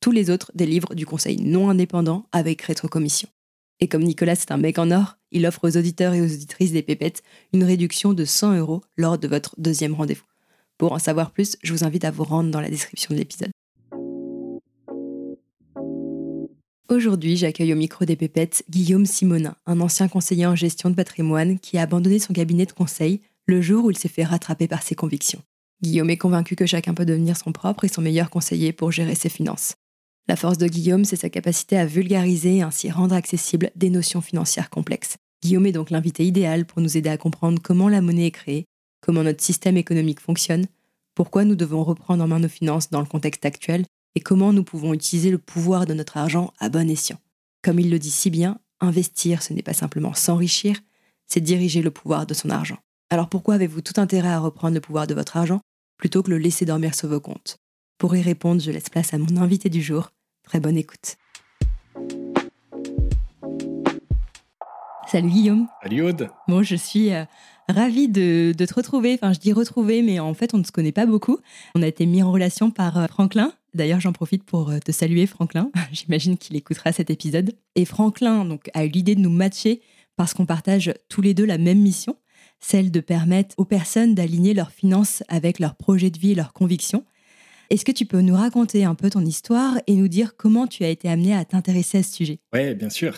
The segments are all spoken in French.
Tous les autres délivrent du conseil non indépendant avec rétrocommission. Et comme Nicolas c'est un mec en or, il offre aux auditeurs et aux auditrices des pépettes une réduction de 100 euros lors de votre deuxième rendez-vous. Pour en savoir plus, je vous invite à vous rendre dans la description de l'épisode. Aujourd'hui, j'accueille au micro des pépettes Guillaume Simonin, un ancien conseiller en gestion de patrimoine qui a abandonné son cabinet de conseil le jour où il s'est fait rattraper par ses convictions. Guillaume est convaincu que chacun peut devenir son propre et son meilleur conseiller pour gérer ses finances. La force de Guillaume, c'est sa capacité à vulgariser et ainsi rendre accessibles des notions financières complexes. Guillaume est donc l'invité idéal pour nous aider à comprendre comment la monnaie est créée, comment notre système économique fonctionne, pourquoi nous devons reprendre en main nos finances dans le contexte actuel et comment nous pouvons utiliser le pouvoir de notre argent à bon escient. Comme il le dit si bien, investir, ce n'est pas simplement s'enrichir, c'est diriger le pouvoir de son argent. Alors pourquoi avez-vous tout intérêt à reprendre le pouvoir de votre argent plutôt que le laisser dormir sur vos comptes? Pour y répondre, je laisse place à mon invité du jour. Très bonne écoute. Salut Guillaume. Salut Aude. Bon, je suis euh, ravie de, de, te retrouver. Enfin, je dis retrouver, mais en fait, on ne se connaît pas beaucoup. On a été mis en relation par euh, Franklin. D'ailleurs, j'en profite pour euh, te saluer, Franklin. J'imagine qu'il écoutera cet épisode. Et Franklin donc, a eu l'idée de nous matcher parce qu'on partage tous les deux la même mission, celle de permettre aux personnes d'aligner leurs finances avec leurs projets de vie et leurs convictions. Est-ce que tu peux nous raconter un peu ton histoire et nous dire comment tu as été amené à t'intéresser à ce sujet? Oui, bien sûr.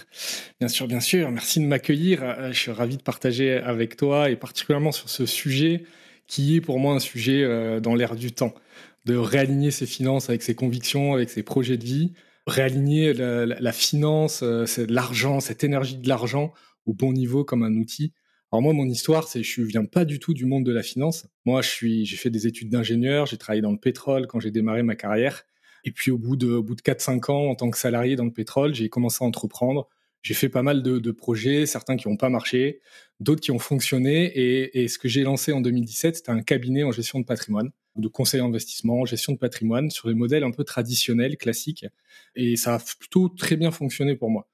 Bien sûr, bien sûr. Merci de m'accueillir. Euh, je suis ravi de partager avec toi et particulièrement sur ce sujet qui est pour moi un sujet euh, dans l'air du temps. De réaligner ses finances avec ses convictions, avec ses projets de vie. Réaligner la, la finance, euh, l'argent, cette énergie de l'argent au bon niveau comme un outil. Alors moi, mon histoire, c'est je viens pas du tout du monde de la finance. Moi, je suis, j'ai fait des études d'ingénieur, j'ai travaillé dans le pétrole quand j'ai démarré ma carrière. Et puis au bout de, au bout de 4-5 ans, en tant que salarié dans le pétrole, j'ai commencé à entreprendre. J'ai fait pas mal de, de projets, certains qui n'ont pas marché, d'autres qui ont fonctionné. Et, et ce que j'ai lancé en 2017, c'était un cabinet en gestion de patrimoine, de conseil en investissement, gestion de patrimoine, sur des modèles un peu traditionnels, classiques. Et ça a plutôt très bien fonctionné pour moi.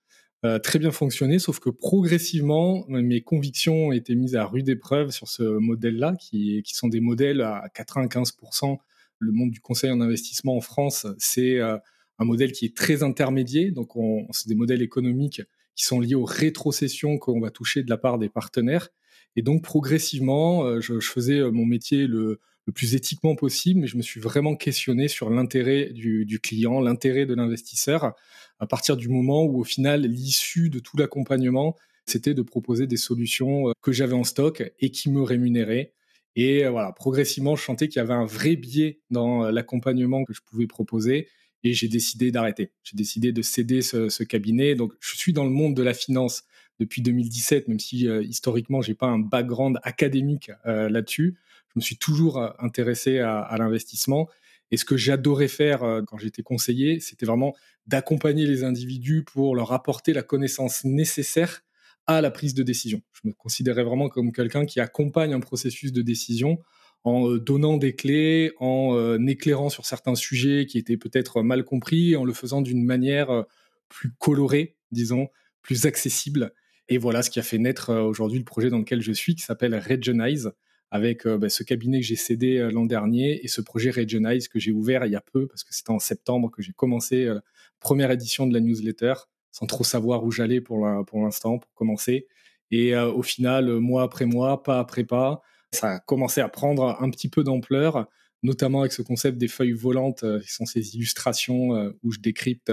Euh, très bien fonctionné, sauf que progressivement, mes convictions ont été mises à rude épreuve sur ce modèle-là, qui, sont des modèles à 95%. Le monde du conseil en investissement en France, c'est euh, un modèle qui est très intermédiaire, donc c'est des modèles économiques qui sont liés aux rétrocessions qu'on va toucher de la part des partenaires. Et donc progressivement, euh, je, je faisais mon métier le, le plus éthiquement possible, mais je me suis vraiment questionné sur l'intérêt du, client, l'intérêt de l'investisseur, à partir du moment où, au final, l'issue de tout l'accompagnement, c'était de proposer des solutions euh, que j'avais en stock et qui me rémunéraient. Et euh, voilà, progressivement, je sentais qu'il y avait un vrai biais dans euh, l'accompagnement que je pouvais proposer et j'ai décidé d'arrêter. J'ai décidé de céder ce, cabinet. Donc, je suis dans le monde de la finance depuis 2017, même si euh, historiquement, j'ai pas un background académique là-dessus je me suis toujours euh, intéressé à, l'investissement. Et ce que j'adorais faire euh, quand j'étais conseiller, c'était vraiment d'accompagner les individus pour leur apporter la connaissance nécessaire à la prise de décision. Je me considérais vraiment comme quelqu'un qui accompagne un processus de décision en euh, donnant des clés, en éclairant sur certains sujets qui étaient peut-être mal compris, en le faisant d'une manière plus colorée, disons, plus accessible. Et voilà ce qui a fait naître aujourd'hui le projet dans lequel je suis, qui s'appelle Regionize, avec bah, ce cabinet que j'ai cédé l'an dernier et ce projet Regionize que j'ai ouvert il y a peu, parce que c'était en septembre que j'ai commencé la première édition de la newsletter, sans trop savoir où j'allais pour l'instant, pour commencer. Et au final, mois après mois, pas après pas, ça a commencé à prendre un petit peu d'ampleur, notamment avec ce concept des feuilles volantes, qui sont ces illustrations où je décrypte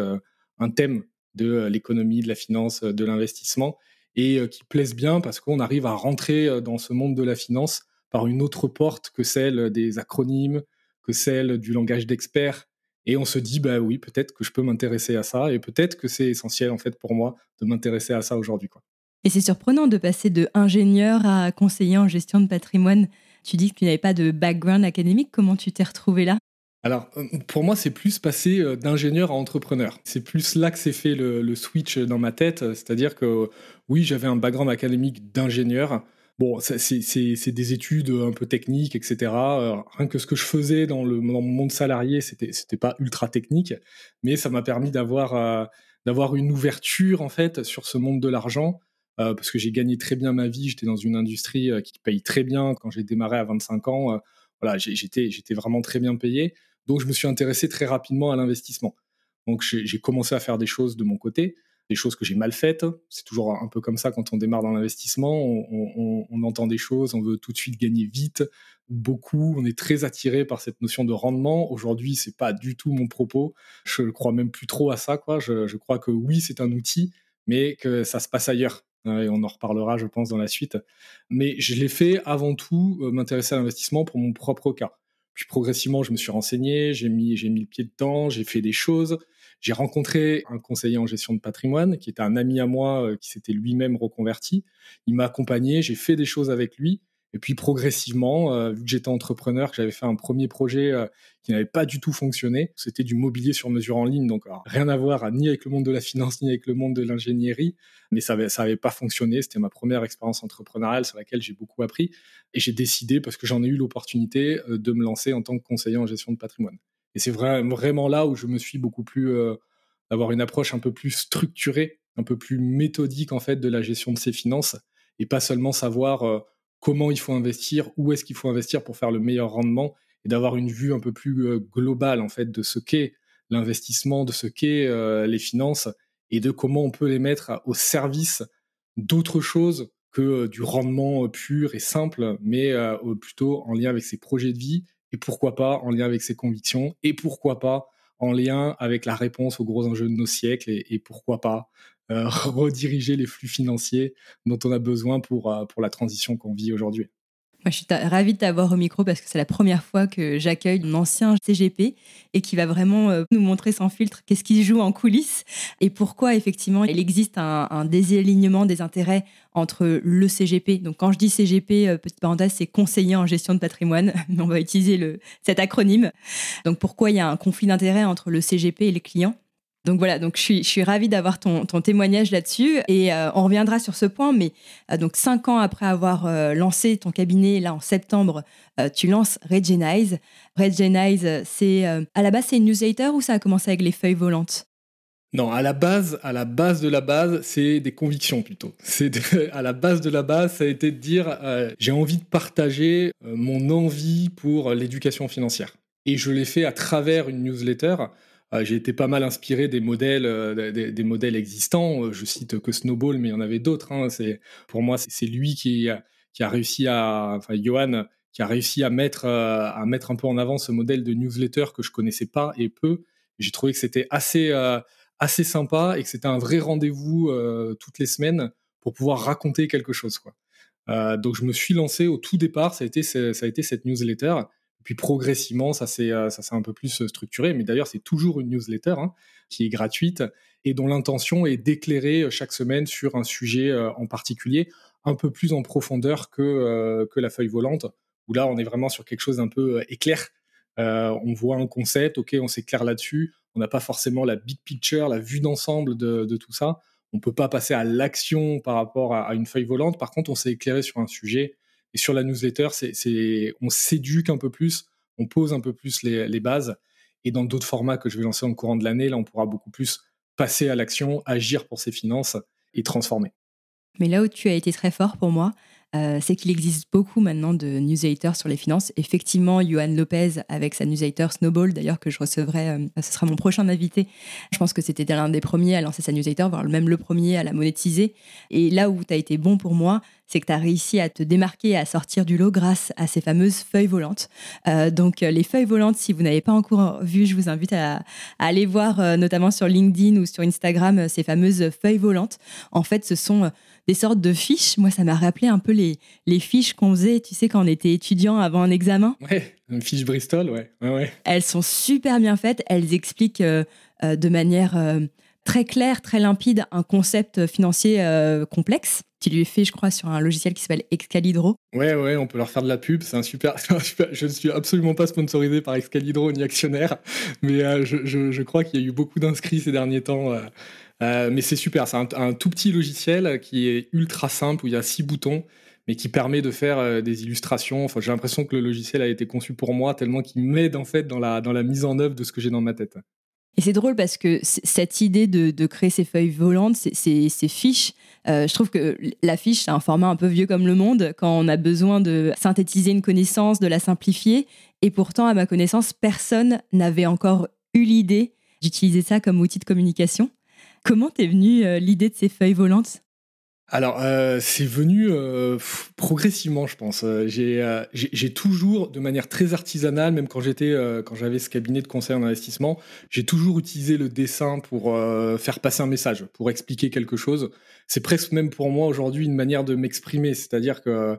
un thème de l'économie, de la finance, de l'investissement, et qui plaisent bien parce qu'on arrive à rentrer dans ce monde de la finance par une autre porte que celle des acronymes, que celle du langage d'experts. Et on se dit, bah oui, peut-être que je peux m'intéresser à ça, et peut-être que c'est essentiel en fait pour moi de m'intéresser à ça aujourd'hui. Et c'est surprenant de passer de ingénieur à conseiller en gestion de patrimoine. Tu dis que tu n'avais pas de background académique. Comment tu t'es retrouvé là? Alors, euh, pour moi, c'est plus passer euh, d'ingénieur à entrepreneur. C'est plus là que s'est fait le, switch dans ma tête. C'est-à-dire que oui, j'avais un background académique d'ingénieur. Bon, c'est des études un peu techniques, etc. Euh, rien que ce que je faisais dans, le, mon monde salarié, c'était pas ultra technique, mais ça m'a permis d'avoir d'avoir une ouverture en fait sur ce monde de l'argent euh, parce que j'ai gagné très bien ma vie. J'étais dans une industrie euh, qui paye très bien. Quand j'ai démarré à 25 ans, euh, voilà, j'étais, j'étais vraiment très bien payé. Donc, je me suis intéressé très rapidement à l'investissement. Donc, j'ai commencé à faire des choses de mon côté, des choses que j'ai mal faites. C'est toujours un peu comme ça quand on démarre dans l'investissement. On, entend des choses, on veut tout de suite gagner vite, beaucoup. On est très attiré par cette notion de rendement. Aujourd'hui, c'est pas du tout mon propos. Je crois même plus trop à ça. Quoi. Je, je crois que oui, c'est un outil, mais que ça se passe ailleurs. Hein, et on en reparlera, je pense, dans la suite. Mais je l'ai fait avant tout euh, m'intéresser à l'investissement pour mon propre cas. Puis progressivement, je me suis renseigné, j'ai mis, j'ai mis le pied dedans, j'ai fait des choses. J'ai rencontré un conseiller en gestion de patrimoine qui était un ami à moi euh, qui s'était lui-même reconverti. Il m'a accompagné, j'ai fait des choses avec lui. Et puis progressivement, euh, vu que j'étais entrepreneur, que j'avais fait un premier projet euh, qui n'avait pas du tout fonctionné, c'était du mobilier sur mesure en ligne, donc rien à voir ni avec le monde de la finance ni avec le monde de l'ingénierie, mais ça n'avait ça pas fonctionné. C'était ma première expérience entrepreneuriale sur laquelle j'ai beaucoup appris, et j'ai décidé parce que j'en ai eu l'opportunité de me lancer en tant que conseiller en gestion de patrimoine. Et c'est vraiment là où je me suis beaucoup plus d'avoir une approche un peu plus structurée, un peu plus méthodique en fait de la gestion de ses finances, et pas seulement savoir comment il faut investir, où est-ce qu'il faut investir pour faire le meilleur rendement et d'avoir une vue un peu plus euh, globale en fait de ce qu'est l'investissement, de ce qu'est euh, les finances et de comment on peut les mettre au service d'autres choses que euh, du rendement pur et simple, mais plutôt en lien avec ses projets de vie et pourquoi pas en lien avec ses convictions et pourquoi pas en lien avec la réponse aux gros enjeux de nos siècles et pourquoi pas euh, rediriger les flux financiers dont on a besoin pour, euh, pour la transition qu'on vit aujourd'hui. Je suis ravie de t'avoir au micro parce que c'est la première fois que j'accueille un ancien CGP et qui va vraiment euh, nous montrer sans filtre qu'est-ce qui se joue en coulisses et pourquoi effectivement il existe un, désalignement des intérêts entre le CGP. Donc quand je dis CGP, petite parenthèse, c'est conseiller en gestion de patrimoine, mais on va utiliser le, cet acronyme. Donc pourquoi il y a un conflit d'intérêts entre le CGP et les clients donc voilà, donc je suis, je suis ravie d'avoir ton, ton, témoignage là-dessus et euh, on reviendra sur ce point. Mais euh, donc cinq ans après avoir euh, lancé ton cabinet, là en septembre, tu lances Regenize. Regenize, c'est à la base c'est une newsletter ou ça a commencé avec les feuilles volantes? Non, à la base, à la base de la base, c'est des convictions plutôt. C'est à la base de la base, ça a été de dire j'ai envie de partager mon envie pour l'éducation financière. Et je l'ai fait à travers une newsletter j'ai été pas mal inspiré des modèles, euh, des, modèles existants. Euh, je cite que Snowball, mais il y en avait d'autres. Hein. C'est pour moi, c'est lui qui, qui a réussi à, enfin Johan, qui a réussi à mettre à mettre un peu en avant ce modèle de newsletter que je connaissais pas et peu. J'ai trouvé que c'était assez assez sympa et que c'était un vrai rendez-vous toutes les semaines pour pouvoir raconter quelque chose. Quoi. donc je me suis lancé au tout départ, ça a été, ça a été cette newsletter. Puis progressivement, ça s'est euh, ça un peu plus euh, structuré. Mais d'ailleurs, c'est toujours une newsletter hein, qui est gratuite et dont l'intention est d'éclairer euh, chaque semaine sur un sujet en particulier, un peu plus en profondeur que, que la feuille volante, où là, on est vraiment sur quelque chose d'un peu éclair. on voit un concept, ok, on s'éclaire là-dessus. On n'a pas forcément la big picture, la vue d'ensemble de, tout ça. On peut pas passer à l'action par rapport à, à, une feuille volante. Par contre, on s'est éclairé sur un sujet et sur la newsletter, on s'éduque un peu plus, on pose un peu plus les, bases. Et dans d'autres formats que je vais lancer en courant de l'année, là, on pourra beaucoup plus passer à l'action, agir pour ses finances et transformer. Mais là où tu as été très fort pour moi, euh, c'est qu'il existe beaucoup maintenant de newsletters sur les finances. Effectivement, Johan Lopez avec sa newsletter Snowball, d'ailleurs que je recevrai, euh, ce sera mon prochain invité. Je pense que c'était l'un des premiers à lancer sa newsletter, voire même le premier à la monétiser. Et là où tu as été bon pour moi, c'est que tu as réussi à te démarquer à sortir du lot grâce à ces fameuses feuilles volantes. Euh, donc les feuilles volantes, si vous n'avez pas encore vu, je vous invite à aller voir notamment sur LinkedIn ou sur Instagram ces fameuses feuilles volantes. En fait, ce sont des sortes de fiches. Moi, ça m'a rappelé un peu les, les fiches qu'on faisait, tu sais, quand on était étudiant avant un examen. Ouais, une fiche Bristol, ouais. ouais, Elles sont super bien faites. Elles expliquent euh, euh, de manière euh, très claire, très limpide, un concept financier complexe qui lui est fait, je crois, sur un logiciel qui s'appelle Excalidro. Ouais, ouais, on peut leur faire de la pub. C'est un super, Je ne suis absolument pas sponsorisé par Excalidro ni actionnaire, mais je, je, je, crois qu'il y a eu beaucoup d'inscrits ces derniers temps euh, mais c'est super, c'est un, tout petit logiciel qui est ultra simple, où il y a six boutons, mais qui permet de faire euh, des illustrations. Enfin, j'ai l'impression que le logiciel a été conçu pour moi, tellement qu'il m'aide en fait dans la, dans la mise en œuvre de ce que j'ai dans ma tête. Et c'est drôle parce que cette idée de, créer ces feuilles volantes, ces, ces, fiches, euh, je trouve que la fiche, c'est un format un peu vieux comme le monde, quand on a besoin de synthétiser une connaissance, de la simplifier. Et pourtant, à ma connaissance, personne n'avait encore eu l'idée d'utiliser ça comme outil de communication. Comment t'es venue euh, l'idée de ces feuilles volantes? Alors, euh, c'est venu euh, progressivement, je pense. j'ai toujours, de manière très artisanale, même quand j'étais, quand j'avais ce cabinet de conseil en investissement, j'ai toujours utilisé le dessin pour faire passer un message, pour expliquer quelque chose. C'est presque même pour moi aujourd'hui une manière de m'exprimer, c'est-à-dire que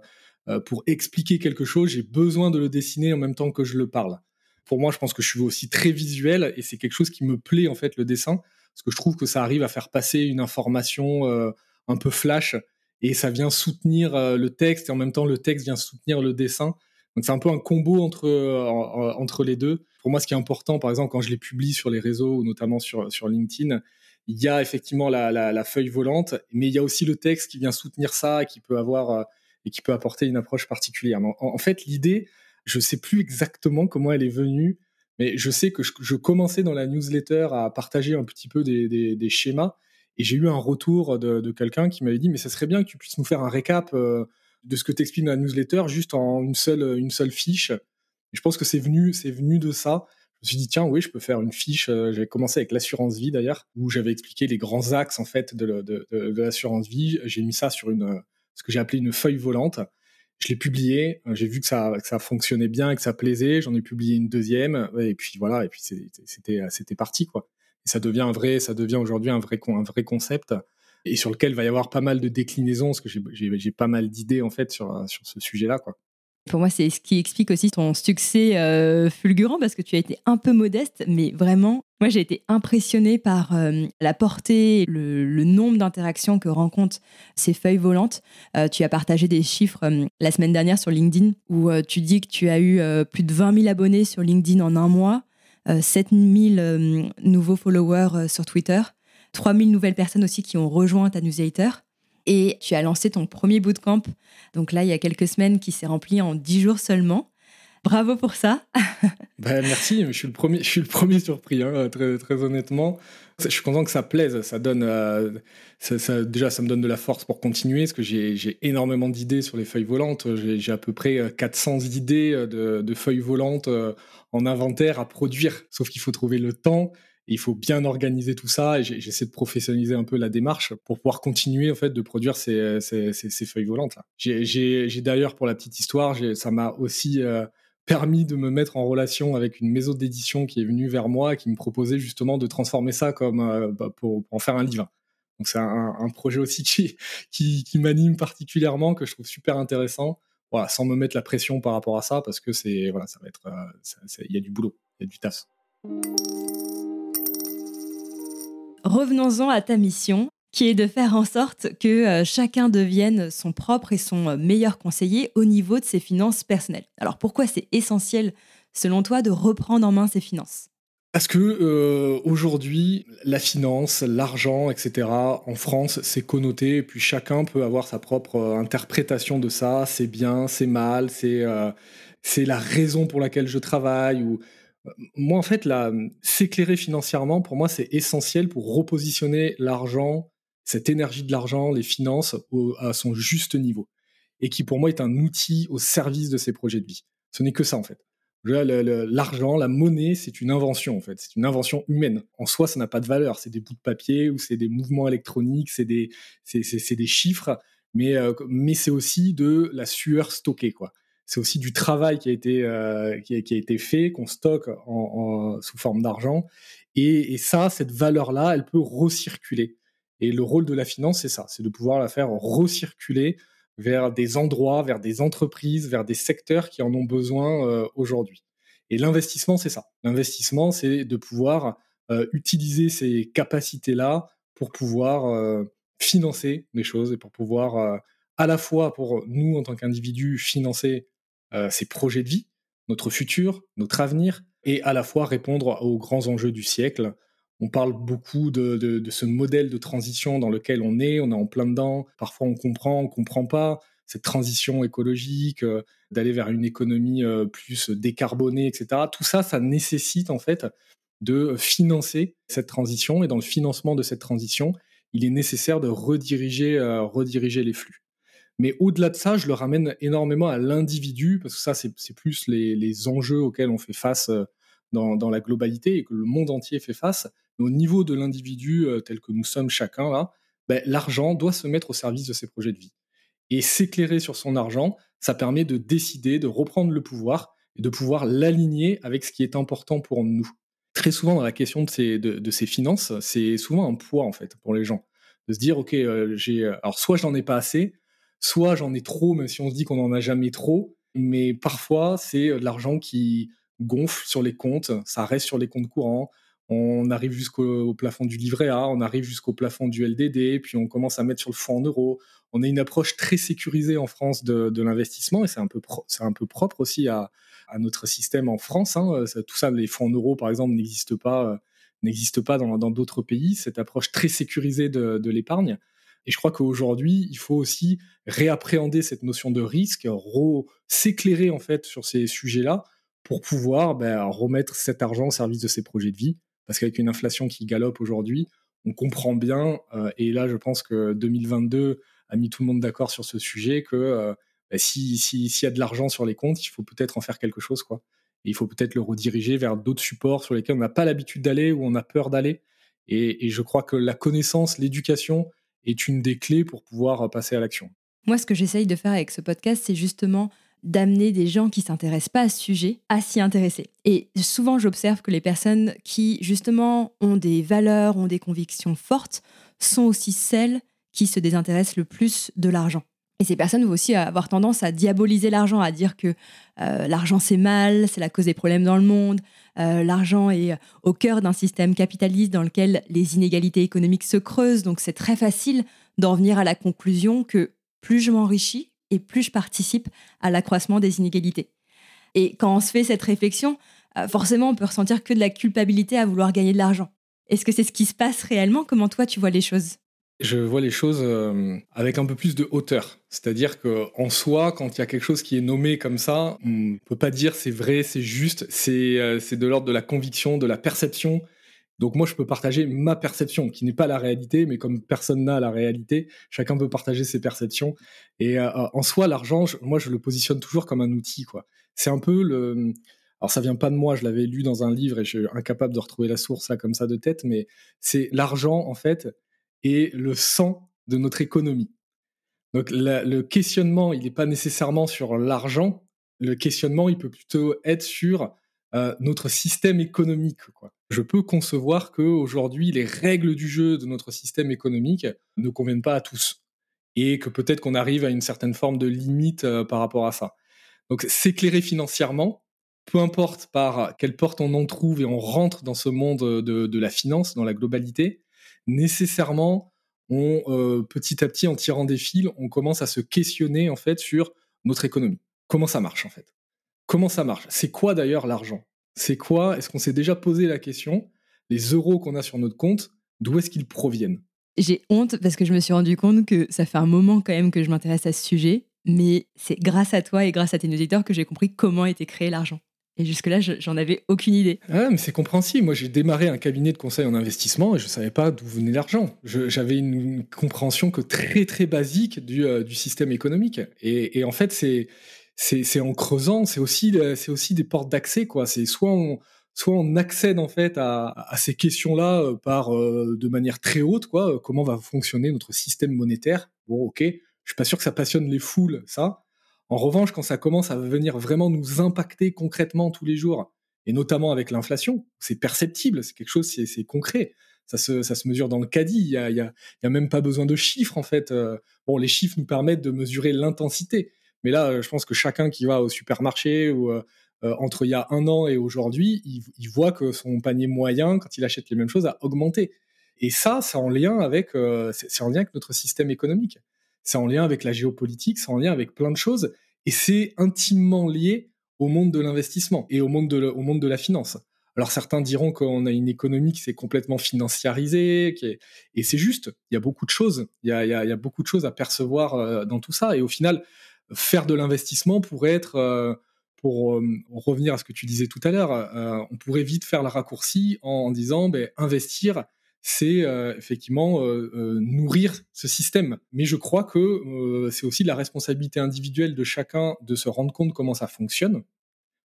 pour expliquer quelque chose, j'ai besoin de le dessiner en même temps que je le parle. Pour moi, je pense que je suis aussi très visuel et c'est quelque chose qui me plaît en fait le dessin parce que je trouve que ça arrive à faire passer une information euh, un peu flash et ça vient soutenir euh, le texte et en même temps le texte vient soutenir le dessin. Donc c'est un peu un combo entre euh, entre les deux. Pour moi, ce qui est important, par exemple, quand je les publie sur les réseaux, notamment sur sur LinkedIn, il y a effectivement la, la, feuille volante, mais il y a aussi le texte qui vient soutenir ça et qui peut avoir et qui peut apporter une approche particulière. En, en fait, l'idée, je sais plus exactement comment elle est venue. Mais je sais que je, commençais dans la newsletter à partager un petit peu des, schémas et j'ai eu un retour de, quelqu'un qui m'avait dit mais ça serait bien que tu puisses nous faire un récap euh, de ce que tu expliques dans la newsletter juste en une seule, une seule fiche. Je pense que c'est venu, venu de ça. Je me suis dit tiens oui je peux faire une fiche. Euh, j'avais commencé avec l'assurance vie d'ailleurs où j'avais expliqué les grands axes en fait de, de l'assurance vie. J'ai mis ça sur une ce que j'ai appelé une feuille volante je l'ai publié, euh, j'ai vu que ça, que ça fonctionnait bien que ça plaisait, j'en ai publié une deuxième, et puis voilà, et puis c'était, c'était parti, quoi. Et ça devient un vrai, ça devient aujourd'hui un vrai, un vrai concept, et sur lequel il va y avoir pas mal de déclinaisons, parce que j'ai, pas mal d'idées, en fait, sur, sur ce sujet-là, quoi. Pour moi, c'est ce qui explique aussi ton succès euh, fulgurant parce que tu as été un peu modeste, mais vraiment, moi j'ai été impressionnée par euh, la portée, le, nombre d'interactions que rencontrent ces feuilles volantes. Euh, tu as partagé des chiffres la semaine dernière sur LinkedIn où tu dis que tu as eu plus de 20 000 abonnés sur LinkedIn en un mois, 7 000 nouveaux followers sur Twitter, 3 000 nouvelles personnes aussi qui ont rejoint ta newsletter et tu as lancé ton premier bootcamp, donc là, il y a quelques semaines, qui s'est rempli en 10 jours seulement. Bravo pour ça. ben, merci, je suis le premier, je suis le premier surpris, hein, très, très honnêtement. Je suis content que ça plaise, ça donne, euh, déjà ça me donne de la force pour continuer, parce que j'ai énormément d'idées sur les feuilles volantes. J'ai à peu près 400 euh, idées de, de feuilles volantes euh, en inventaire à produire, sauf qu'il faut trouver le temps il faut bien organiser tout ça et j'essaie de professionnaliser un peu la démarche pour pouvoir continuer en fait de produire ces, feuilles volantes là. J'ai d'ailleurs pour la petite histoire, ça m'a aussi euh, permis de me mettre en relation avec une maison d'édition qui est venue vers moi et qui me proposait justement de transformer ça comme euh, bah, pour, en faire un livre. Donc c'est un, projet aussi qui, m'anime particulièrement que je trouve super intéressant. Sans me mettre la pression par rapport à ça parce que c'est voilà, ça va être euh, il y a du boulot, il y a du taf. Revenons-en à ta mission, qui est de faire en sorte que euh, chacun devienne son propre et son euh, meilleur conseiller au niveau de ses finances personnelles. Alors pourquoi c'est essentiel, selon toi, de reprendre en main ses finances? Parce que euh, aujourd'hui, la finance, l'argent, etc. En France, c'est connoté, et puis chacun peut avoir sa propre interprétation de ça. C'est bien, c'est mal, c'est la raison pour laquelle je travaille ou moi, en fait, s'éclairer financièrement, pour moi, c'est essentiel pour repositionner l'argent cette énergie de l'argent, les finances à son juste niveau, et qui pour moi est un outil au service de ces projets de vie. Ce n'est que ça en fait. L'argent, la monnaie, c'est une invention en fait, c'est une invention humaine. En soi, ça n'a pas de valeur. C'est des bouts de papier ou c'est des mouvements électroniques, c'est des, des chiffres, mais, euh, mais c'est aussi de la sueur stockée quoi. C'est aussi du travail qui a été, euh, qui, a, été fait, qu'on stocke sous forme d'argent. Et, ça, cette valeur-là, elle peut recirculer. Et le rôle de la finance, c'est ça, c'est de pouvoir la faire recirculer vers des endroits, vers des entreprises, vers des secteurs qui en ont besoin euh, aujourd'hui. Et l'investissement, c'est ça. L'investissement, c'est de pouvoir euh, utiliser ces capacités-là pour pouvoir financer des choses et pour pouvoir à la fois pour nous en tant qu'individus financer ces projets de vie, notre futur, notre avenir, et à la fois répondre aux grands enjeux du siècle, on parle beaucoup de, ce modèle de transition dans lequel on est, on est en plein dedans. Parfois, on comprend, on comprend pas cette transition écologique, euh, d'aller vers une économie euh, plus décarbonée, etc. Tout ça, ça nécessite en fait de financer cette transition. Et dans le financement de cette transition, il est nécessaire de rediriger, euh, rediriger les flux. Mais au-delà de ça, je le ramène énormément à l'individu, parce que ça, c'est plus les, enjeux auxquels on fait face dans, la globalité et que le monde entier fait face, mais au niveau de l'individu euh, tel que nous sommes chacun là, ben, l'argent doit se mettre au service de ses projets de vie. Et s'éclairer sur son argent, ça permet de décider, de reprendre le pouvoir et de pouvoir l'aligner avec ce qui est important pour nous. Très souvent dans la question de ces, de, ces finances, c'est souvent un poids en fait pour les gens. De se dire, ok, euh, alors soit j'en ai pas assez, soit j'en ai trop, même si on se dit qu'on n'en a jamais trop, mais parfois c'est de l'argent qui, gonfle sur les comptes, ça reste sur les comptes courants. On arrive jusqu'au plafond du livret A, on arrive jusqu'au plafond du LDD, puis on commence à mettre sur le fonds en euros. On a une approche très sécurisée en France de, l'investissement et c'est un, peu un peu propre aussi à, notre système en France. Hein. tout ça, les fonds en euros, par exemple, n'existent pas, n'existent pas dans, d'autres pays. Cette approche très sécurisée de l'épargne. Et je crois qu'aujourd'hui, il faut aussi réappréhender cette notion de risque, s'éclairer en fait sur ces sujets-là pour pouvoir ben, remettre cet argent au service de ses projets de vie. Parce qu'avec une inflation qui galope aujourd'hui, on comprend bien, euh, et là je pense que 2022 a mis tout le monde d'accord sur ce sujet, que euh, ben, s'il y a de l'argent sur les comptes, il faut peut-être en faire quelque chose. Et il faut peut-être le rediriger vers d'autres supports sur lesquels on n'a pas l'habitude d'aller ou on a peur d'aller. Et je crois que la connaissance, l'éducation est une des clés pour pouvoir passer à l'action. Moi, ce que j'essaye de faire avec ce podcast, c'est justement d'amener des gens qui s'intéressent pas à ce sujet à s'y intéresser. Et souvent, j'observe que les personnes qui, justement, ont des valeurs, ont des convictions fortes, sont aussi celles qui se désintéressent le plus de l'argent. Et ces personnes vont aussi avoir tendance à diaboliser l'argent, à dire que euh, l'argent c'est mal, c'est la cause des problèmes dans le monde, euh, l'argent est au cœur d'un système capitaliste dans lequel les inégalités économiques se creusent, donc c'est très facile d'en venir à la conclusion que plus je m'enrichis, et plus je participe à l'accroissement des inégalités. Et quand on se fait cette réflexion, euh, forcément, on peut ressentir que de la culpabilité à vouloir gagner de l'argent. Est-ce que c'est ce qui se passe réellement? Comment toi, tu vois les choses? Je vois les choses euh, avec un peu plus de hauteur. C'est-à-dire qu'en soi, quand il y a quelque chose qui est nommé comme ça, on ne peut pas dire c'est vrai, c'est juste, euh, c'est de l'ordre de la conviction, de la perception, donc moi, je peux partager ma perception, qui n'est pas la réalité, mais comme personne n'a la réalité, chacun peut partager ses perceptions. Et euh, en soi, l'argent, moi, je le positionne toujours comme un outil. C'est un peu le... Alors ça vient pas de moi, je l'avais lu dans un livre et je suis incapable de retrouver la source là comme ça de tête, mais c'est l'argent en fait est le sang de notre économie. Donc le questionnement, il n'est pas nécessairement sur l'argent, le questionnement, il peut plutôt être sur euh, notre système économique. Je peux concevoir qu'aujourd'hui, les règles du jeu de notre système économique ne conviennent pas à tous. Et que peut-être qu'on arrive à une certaine forme de limite euh, par rapport à ça. Donc s'éclairer financièrement, peu importe par quelle porte on en trouve et on rentre dans ce monde de, la finance, dans la globalité, nécessairement, on, euh, petit à petit, en tirant des fils, on commence à se questionner en fait sur notre économie. Comment ça marche en fait? Comment ça marche? C'est quoi d'ailleurs l'argent? C'est quoi? Est-ce qu'on s'est déjà posé la question? Les euros qu'on a sur notre compte, d'où est-ce qu'ils proviennent? J'ai honte parce que je me suis rendu compte que ça fait un moment quand même que je m'intéresse à ce sujet, mais c'est grâce à toi et grâce à tes auditeurs que j'ai compris comment était créé l'argent. Et jusque-là, j'en avais aucune idée. Ah, mais c'est compréhensible. Moi, j'ai démarré un cabinet de conseil en investissement et je ne savais pas d'où venait l'argent. J'avais une, compréhension que très, très basique du, euh, du système économique. Et, en fait, c'est en creusant, c'est aussi, c'est aussi des portes d'accès. quoi. C'est soit on, soit on accède en fait à, à ces questions-là euh, euh, de manière très haute, quoi. Comment va fonctionner notre système monétaire? Bon, ok. Je suis pas sûr que ça passionne les foules, ça. En revanche, quand ça commence à venir vraiment nous impacter concrètement tous les jours, et notamment avec l'inflation, c'est perceptible, c'est quelque chose, c'est concret. Ça se, mesure dans le caddie. Il y a, y, a, a, même pas besoin de chiffres en fait. Euh, bon, les chiffres nous permettent de mesurer l'intensité, mais là, je pense que chacun qui va au supermarché euh, euh, entre il y a un an et aujourd'hui, il, voit que son panier moyen, quand il achète les mêmes choses, a augmenté. Et ça, en c'est en lien avec notre système économique c'est en lien avec la géopolitique, c'est en lien avec plein de choses, et c'est intimement lié au monde de l'investissement et au monde de, au monde de la finance. Alors certains diront qu'on a une économie qui s'est complètement financiarisée, et c'est juste. Il y a beaucoup de choses. Il y a, il y a, beaucoup de choses à percevoir euh, dans tout ça. Et au final, faire de l'investissement pourrait être, euh, pour euh, revenir à ce que tu disais tout à l'heure, on pourrait vite faire le raccourci en, disant, ben, investir, c'est euh, effectivement euh, euh, nourrir ce système. Mais je crois que c'est aussi de la responsabilité individuelle de chacun de se rendre compte comment ça fonctionne,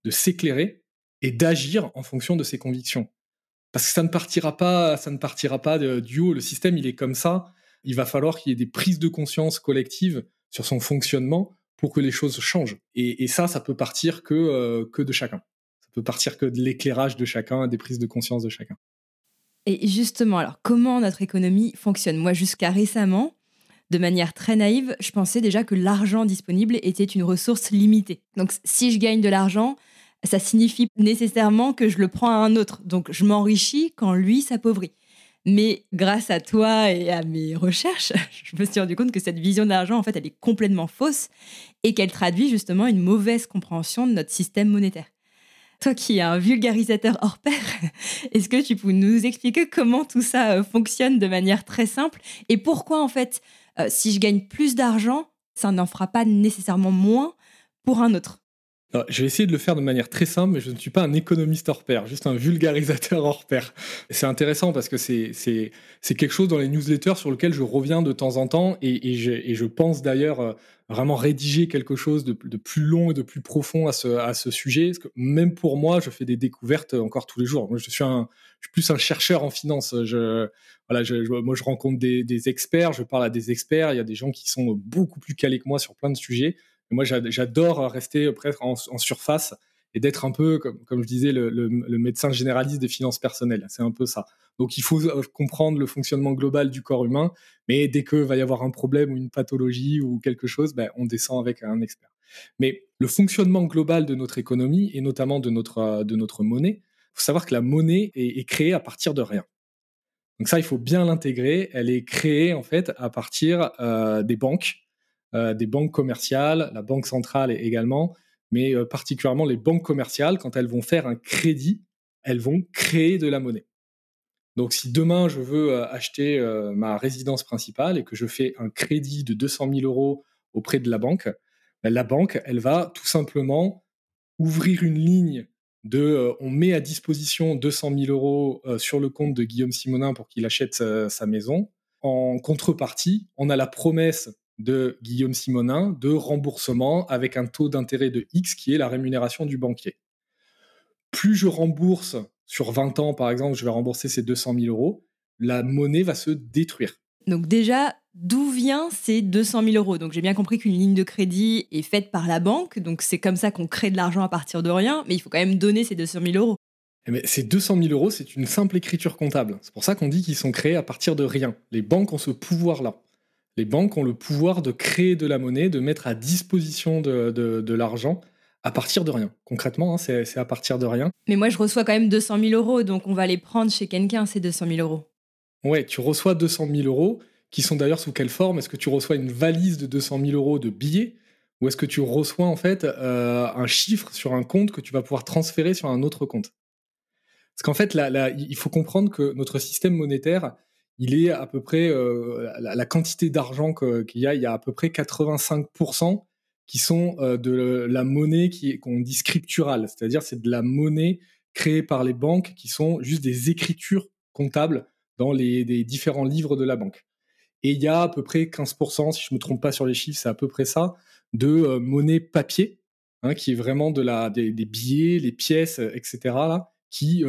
de s'éclairer et d'agir en fonction de ses convictions. Parce que ça ne partira pas, ça ne partira pas du haut. Le système, il est comme ça. Il va falloir qu'il y ait des prises de conscience collectives sur son fonctionnement pour que les choses changent. Et, ça, ça peut partir que, que de chacun. Ça peut partir que de l'éclairage de chacun, des prises de conscience de chacun. Et justement, alors, comment notre économie fonctionne? Moi, jusqu'à récemment, de manière très naïve, je pensais déjà que l'argent disponible était une ressource limitée. Donc, si je gagne de l'argent, ça signifie nécessairement que je le prends à un autre. Donc, je m'enrichis quand lui s'appauvrit. Mais grâce à toi et à mes recherches, je me suis rendu compte que cette vision de l'argent, en fait, elle est complètement fausse et qu'elle traduit justement une mauvaise compréhension de notre système monétaire. Toi qui es un vulgarisateur hors pair, est-ce que tu peux nous expliquer comment tout ça euh, fonctionne de manière très simple et pourquoi en fait, euh, si je gagne plus d'argent, ça n'en fera pas nécessairement moins pour un autre? Je vais essayer de le faire de manière très simple, mais je ne suis pas un économiste hors pair, juste un vulgarisateur hors pair. C'est intéressant parce que c'est quelque chose dans les newsletters sur lequel je reviens de temps en temps et, et, je, et je, pense d'ailleurs euh, vraiment rédiger quelque chose de, de, plus long et de plus profond à ce, à ce sujet. Parce que même pour moi, je fais des découvertes encore tous les jours. Je suis, un, je suis plus un chercheur en finance. Je, voilà, moi, je rencontre des experts, je parle à des experts. Il y a des gens qui sont beaucoup plus calés que moi sur plein de sujets moi, j'adore rester presque en, surface et d'être un peu, comme, je disais, le, médecin généraliste des finances personnelles. C'est un peu ça. Donc, il faut euh, comprendre le fonctionnement global du corps humain, mais dès que va y avoir un problème ou une pathologie ou quelque chose, ben, on descend avec un expert. Mais le fonctionnement global de notre économie et notamment de notre, euh, de notre monnaie, il faut savoir que la monnaie est, créée à partir de rien. Donc ça, il faut bien l'intégrer. Elle est créée en fait à partir euh, des banques des banques commerciales, la banque centrale également, mais euh, particulièrement les banques commerciales, quand elles vont faire un crédit, elles vont créer de la monnaie. Donc si demain je veux euh, acheter ma résidence principale et que je fais un crédit de 200 000 euros auprès de la banque, ben, la banque, elle va tout simplement ouvrir une ligne de on met à disposition 200 000 euros sur le compte de Guillaume Simonin pour qu'il achète sa, maison. En contrepartie, on a la promesse de Guillaume Simonin de remboursement avec un taux d'intérêt de X qui est la rémunération du banquier. Plus je rembourse sur 20 ans, par exemple, je vais rembourser ces 200 000 euros, la monnaie va se détruire. Donc déjà, d'où vient ces 200 000 euros? Donc j'ai bien compris qu'une ligne de crédit est faite par la banque, donc c'est comme ça qu'on crée de l'argent à partir de rien, mais il faut quand même donner ces 200 000 euros. Mais eh ces 200 000 euros, c'est une simple écriture comptable. C'est pour ça qu'on dit qu'ils sont créés à partir de rien. Les banques ont ce pouvoir-là les banques ont le pouvoir de créer de la monnaie, de mettre à disposition de, l'argent à partir de rien. Concrètement, hein, c'est à partir de rien. Mais moi, je reçois quand même 200 000 euros, donc on va les prendre chez quelqu'un, ces 200 000 euros. Ouais, tu reçois 200 000 euros, qui sont d'ailleurs sous quelle forme? Est-ce que tu reçois une valise de 200 000 euros de billets? Ou est-ce que tu reçois en fait euh, un chiffre sur un compte que tu vas pouvoir transférer sur un autre compte? Parce qu'en fait, là, il faut comprendre que notre système monétaire, il est à peu près euh, la, quantité d'argent qu'il y a, il y a à peu près 85% qui sont de la monnaie qui qu'on dit scripturale, c'est-à-dire c'est de la monnaie créée par les banques qui sont juste des écritures comptables dans les, différents livres de la banque. Et il y a à peu près 15%, si je me trompe pas sur les chiffres, c'est à peu près ça, de monnaie papier, hein, qui est vraiment de la, des, billets, les pièces, etc. Qui,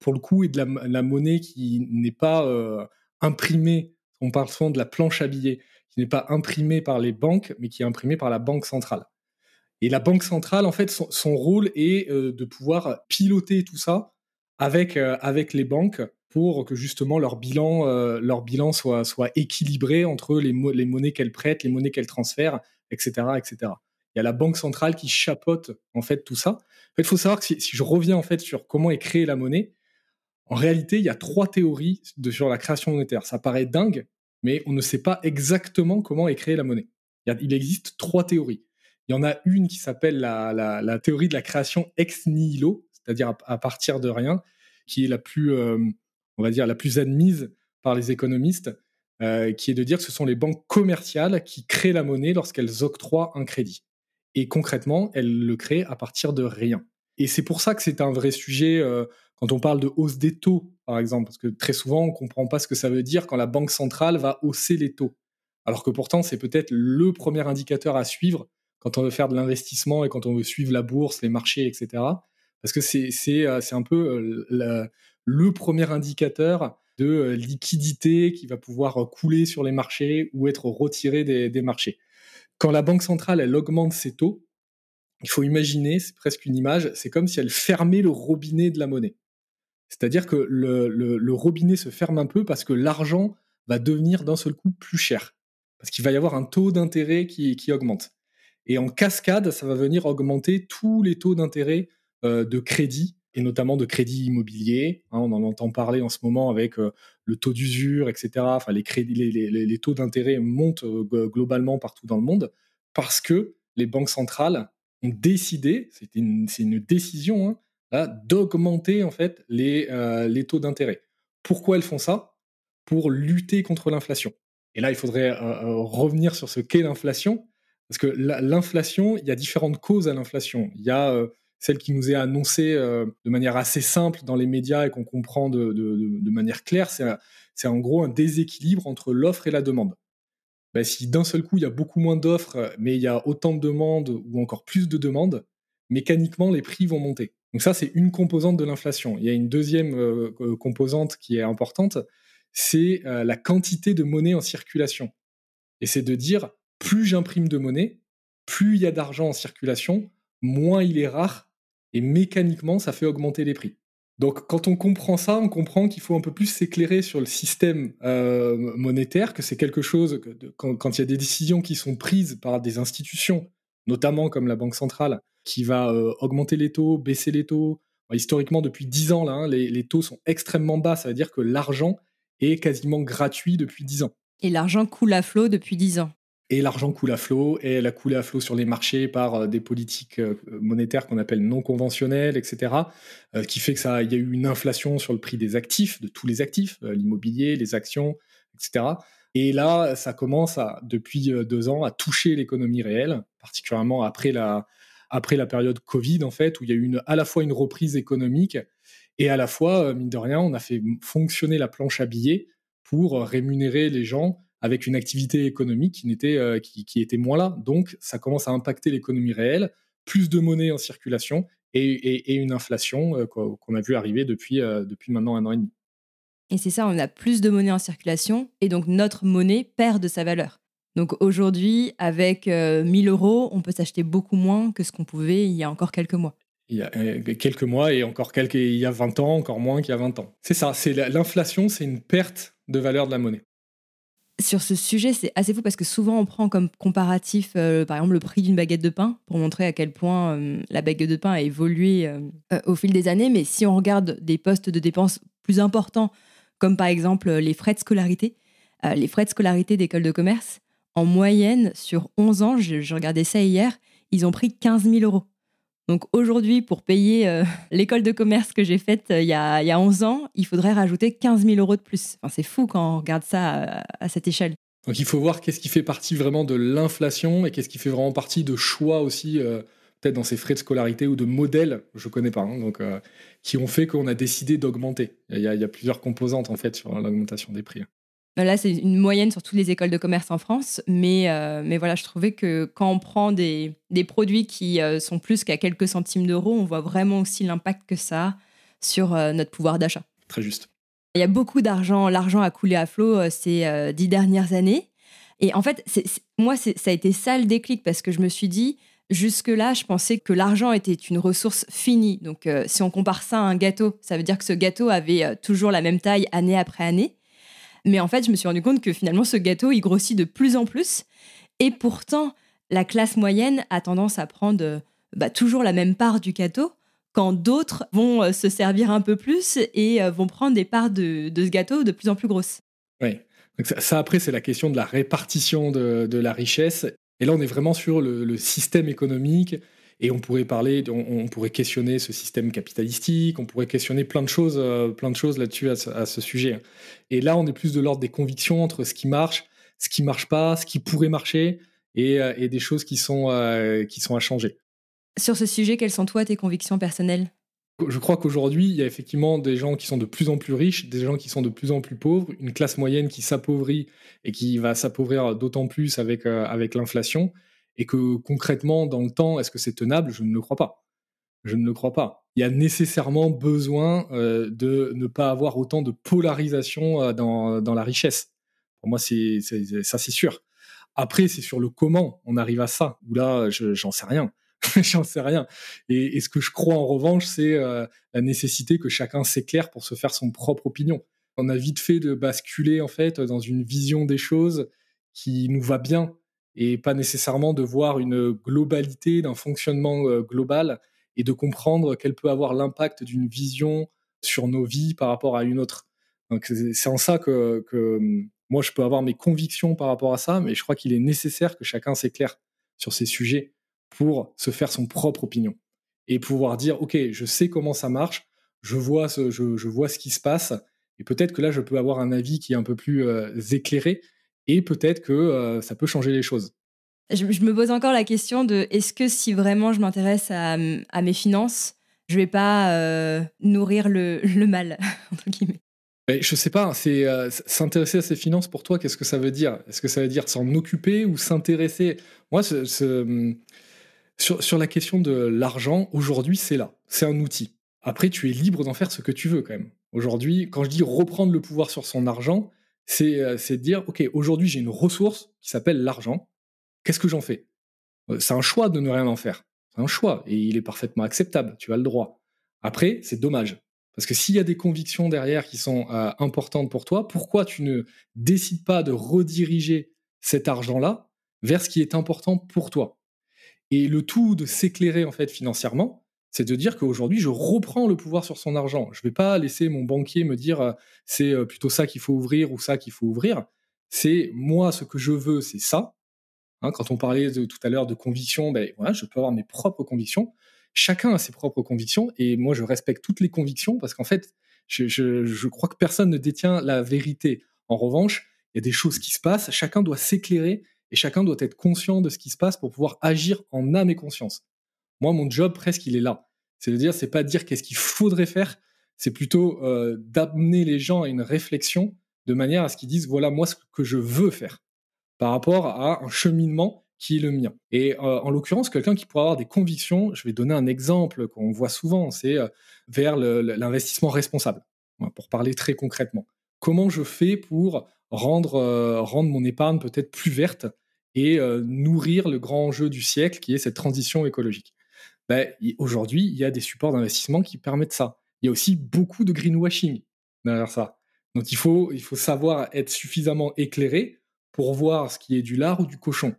pour le coup, est de la, monnaie qui n'est pas imprimée. On parle souvent de la planche à billets n'est pas imprimé par les banques, mais qui est imprimé par la banque centrale. Et la banque centrale, en fait, son, rôle est euh, de pouvoir piloter tout ça avec, euh, avec les banques pour que justement leur bilan, euh, leur bilan soit, soit équilibré entre les, monnaies qu'elles prêtent, les monnaies qu'elles transfèrent, etc., etc. Il y a la banque centrale qui chapeaute en fait tout ça. il faut savoir que si, je reviens en fait sur comment est créée la monnaie, en réalité, il y a trois théories sur la création monétaire. Ça paraît dingue, mais on ne sait pas exactement comment est créée la monnaie. Il existe trois théories. Il y en a une qui s'appelle la, théorie de la création ex nihilo, c'est-à-dire à, partir de rien, qui est la plus, euh, on va dire, la plus admise par les économistes, euh, qui est de dire que ce sont les banques commerciales qui créent la monnaie lorsqu'elles octroient un crédit. Et concrètement, elles le créent à partir de rien. Et c'est pour ça que c'est un vrai sujet euh, quand on parle de hausse des taux, par exemple, parce que très souvent, on ne comprend pas ce que ça veut dire quand la Banque centrale va hausser les taux. Alors que pourtant, c'est peut-être le premier indicateur à suivre quand on veut faire de l'investissement et quand on veut suivre la bourse, les marchés, etc. Parce que c'est euh, un peu euh, le premier indicateur de euh, liquidité qui va pouvoir couler sur les marchés ou être retiré des, des marchés. Quand la Banque centrale, elle augmente ses taux, il faut imaginer, c'est presque une image, c'est comme si elle fermait le robinet de la monnaie. C'est-à-dire que le, robinet se ferme un peu parce que l'argent va devenir d'un seul coup plus cher. Parce qu'il va y avoir un taux d'intérêt qui, augmente. Et en cascade, ça va venir augmenter tous les taux d'intérêt euh, de crédit, et notamment de crédit immobilier. Hein, on en entend parler en ce moment avec euh, le taux d'usure, etc. Enfin, les, taux d'intérêt montent euh, globalement partout dans le monde parce que les banques centrales ont décidé, c'est une, une, décision, hein, d'augmenter en fait les, euh, les taux d'intérêt. Pourquoi elles font ça? Pour lutter contre l'inflation. Et là, il faudrait euh, euh, revenir sur ce qu'est l'inflation, parce que l'inflation, il y a différentes causes à l'inflation. Il y a celle qui nous est annoncée de manière assez simple dans les médias et qu'on comprend de, de, manière claire, c'est en gros un déséquilibre entre l'offre et la demande. Ben, si d'un seul coup il y a beaucoup moins d'offres, mais il y a autant de demandes ou encore plus de demandes, mécaniquement les prix vont monter. Donc ça, c'est une composante de l'inflation. Il y a une deuxième euh, euh, composante qui est importante, c'est euh, la quantité de monnaie en circulation. Et c'est de dire, plus j'imprime de monnaie, plus il y a d'argent en circulation, moins il est rare, et mécaniquement, ça fait augmenter les prix. Donc quand on comprend ça, on comprend qu'il faut un peu plus s'éclairer sur le système monétaire, que c'est quelque chose, quand il y a des décisions qui sont prises par des institutions, notamment comme la Banque centrale, qui va euh, augmenter les taux, baisser les taux. historiquement, depuis 10 ans, là, hein, les, taux sont extrêmement bas. Ça veut dire que l'argent est quasiment gratuit depuis 10 ans. Et l'argent coule à flot depuis 10 ans. Et l'argent coule à flot, et elle a coulé à flot sur les marchés par euh, des politiques euh, monétaires qu'on appelle non conventionnelles, etc., qui fait que ça, il y a eu une inflation sur le prix des actifs, de tous les actifs, l'immobilier, les actions, etc. Et là, ça commence à, depuis deux ans à toucher l'économie réelle, particulièrement après la, après la période Covid, en fait, où il y a eu à la fois une reprise économique et à la fois, euh, mine de rien, on a fait fonctionner la planche à billets pour rémunérer les gens avec une activité économique qui, n'était, euh, qui, était moins là. Donc, ça commence à impacter l'économie réelle, plus de monnaie en circulation et, une inflation euh, qu'on a vu arriver depuis, depuis maintenant un an et demi. Et c'est ça, on a plus de monnaie en circulation et donc notre monnaie perd de sa valeur. Donc aujourd'hui, avec 1000 euh, euros, on peut s'acheter beaucoup moins que ce qu'on pouvait il y a encore quelques mois. Il y a euh, quelques mois et encore quelques, il y a 20 ans, encore moins qu'il y a 20 ans. C'est ça, c'est l'inflation, c'est une perte de valeur de la monnaie. Sur ce sujet, c'est assez fou parce que souvent on prend comme comparatif, euh, par exemple, le prix d'une baguette de pain pour montrer à quel point la baguette de pain a évolué au fil des années. Mais si on regarde des postes de dépenses plus importants, comme par exemple les frais de scolarité, les frais de scolarité d'école de commerce, en moyenne, sur 11 ans, je, regardais ça hier, ils ont pris 15 000 euros. Donc aujourd'hui, pour payer euh, l'école de commerce que j'ai faite euh, il, y a, il y a 11 ans, il faudrait rajouter 15 000 euros de plus. Enfin, c'est fou quand on regarde ça à, cette échelle. Donc il faut voir qu'est-ce qui fait partie vraiment de l'inflation et qu'est-ce qui fait vraiment partie de choix aussi, euh, peut-être dans ses frais de scolarité ou de modèles, je connais pas, hein, donc euh, qui ont fait qu'on a décidé d'augmenter. Il, y, a plusieurs composantes en fait sur l'augmentation des prix. Là, c'est une moyenne sur toutes les écoles de commerce en France, mais, euh, mais voilà, je trouvais que quand on prend des, des produits qui sont plus qu'à quelques centimes d'euros, on voit vraiment aussi l'impact que ça a sur notre pouvoir d'achat. Très juste. Il y a beaucoup d'argent, l'argent a coulé à flot euh, ces euh, dix dernières années. Et en fait, moi, ça a été ça le déclic parce que je me suis dit, jusque-là, je pensais que l'argent était une ressource finie. Donc, euh, si on compare ça à un gâteau, ça veut dire que ce gâteau avait toujours la même taille année après année. Mais en fait, je me suis rendu compte que finalement, ce gâteau, il grossit de plus en plus. Et pourtant, la classe moyenne a tendance à prendre bah, toujours la même part du gâteau quand d'autres vont euh, se servir un peu plus et euh, vont prendre des parts de, ce gâteau de plus en plus grosses. Oui. ça, après, c'est la question de la répartition de, la richesse. Et là, on est vraiment sur le, système économique. Et on pourrait parler, on, pourrait questionner ce système capitalistique, on pourrait questionner plein de choses, euh, plein de choses là-dessus à, ce sujet. Et là, on est plus de l'ordre des convictions entre ce qui marche, ce qui marche pas, ce qui pourrait marcher, et, des choses qui sont, qui sont à changer. Sur ce sujet, quelles sont toi tes convictions personnelles? Je crois qu'aujourd'hui, il y a effectivement des gens qui sont de plus en plus riches, des gens qui sont de plus en plus pauvres, une classe moyenne qui s'appauvrit et qui va s'appauvrir d'autant plus avec, euh, avec l'inflation, et que concrètement, dans le temps, est-ce que c'est tenable? Je ne le crois pas. Je ne le crois pas. Il y a nécessairement besoin euh, de ne pas avoir autant de polarisation euh, dans, dans, la richesse. Pour moi, c'est, ça, c'est sûr. Après, c'est sur le comment on arrive à ça, où là, j'en sais rien. J'en sais rien. Et, ce que je crois en revanche, c'est euh, la nécessité que chacun s'éclaire pour se faire son propre opinion. On a vite fait de basculer en fait dans une vision des choses qui nous va bien et pas nécessairement de voir une globalité d'un fonctionnement euh, global et de comprendre quel peut avoir l'impact d'une vision sur nos vies par rapport à une autre. Donc c'est en ça que, hum, moi je peux avoir mes convictions par rapport à ça, mais je crois qu'il est nécessaire que chacun s'éclaire sur ces sujets pour se faire son propre opinion et pouvoir dire ok je sais comment ça marche je vois ce, je, vois ce qui se passe et peut-être que là je peux avoir un avis qui est un peu plus euh, éclairé et peut-être que euh, ça peut changer les choses je, me pose encore la question de est-ce que si vraiment je m'intéresse à, mes finances je vais pas euh, nourrir le, le mal entre guillemets? Mais je sais pas, c'est s'intéresser à ses finances pour toi, qu'est-ce que ça veut dire? Est-ce que ça veut dire s'en occuper ou s'intéresser? Moi, ce, sur, la question de l'argent, aujourd'hui, c'est là. C'est un outil. Après, tu es libre d'en faire ce que tu veux quand même. Aujourd'hui, quand je dis reprendre le pouvoir sur son argent, c'est euh, de dire, OK, aujourd'hui, j'ai une ressource qui s'appelle l'argent. Qu'est-ce que j'en fais? Euh, C'est un choix de ne rien en faire. C'est un choix et il est parfaitement acceptable. Tu as le droit. Après, c'est dommage. Parce que s'il y a des convictions derrière qui sont euh, importantes pour toi, pourquoi tu ne décides pas de rediriger cet argent-là vers ce qui est important pour toi? Et le tout de s'éclairer en fait financièrement, c'est de dire qu'aujourd'hui, je reprends le pouvoir sur son argent. Je ne vais pas laisser mon banquier me dire euh, c'est euh, plutôt ça qu'il faut ouvrir ou ça qu'il faut ouvrir. C'est moi, ce que je veux, c'est ça. Hein, quand on parlait tout à l'heure de convictions, ben, voilà, je peux avoir mes propres convictions. Chacun a ses propres convictions et moi, je respecte toutes les convictions parce qu'en fait, je, je crois que personne ne détient la vérité. En revanche, il y a des choses qui se passent, chacun doit s'éclairer et chacun doit être conscient de ce qui se passe pour pouvoir agir en âme et conscience. Moi, mon job presque, il est là. C'est de dire, c'est pas dire qu'est-ce qu'il faudrait faire, c'est plutôt euh, d'amener les gens à une réflexion de manière à ce qu'ils disent, voilà moi ce que je veux faire par rapport à un cheminement qui est le mien. Et euh, en l'occurrence, quelqu'un qui pourrait avoir des convictions, je vais donner un exemple qu'on voit souvent, c'est euh, vers l'investissement responsable, pour parler très concrètement. Comment je fais pour rendre, mon épargne peut-être plus verte et nourrir le grand enjeu du siècle qui est cette transition écologique? Ben, Aujourd'hui, il y a des supports d'investissement qui permettent ça. Il y a aussi beaucoup de greenwashing derrière ça. Donc il faut, savoir être suffisamment éclairé pour voir ce qui est du lard ou du cochon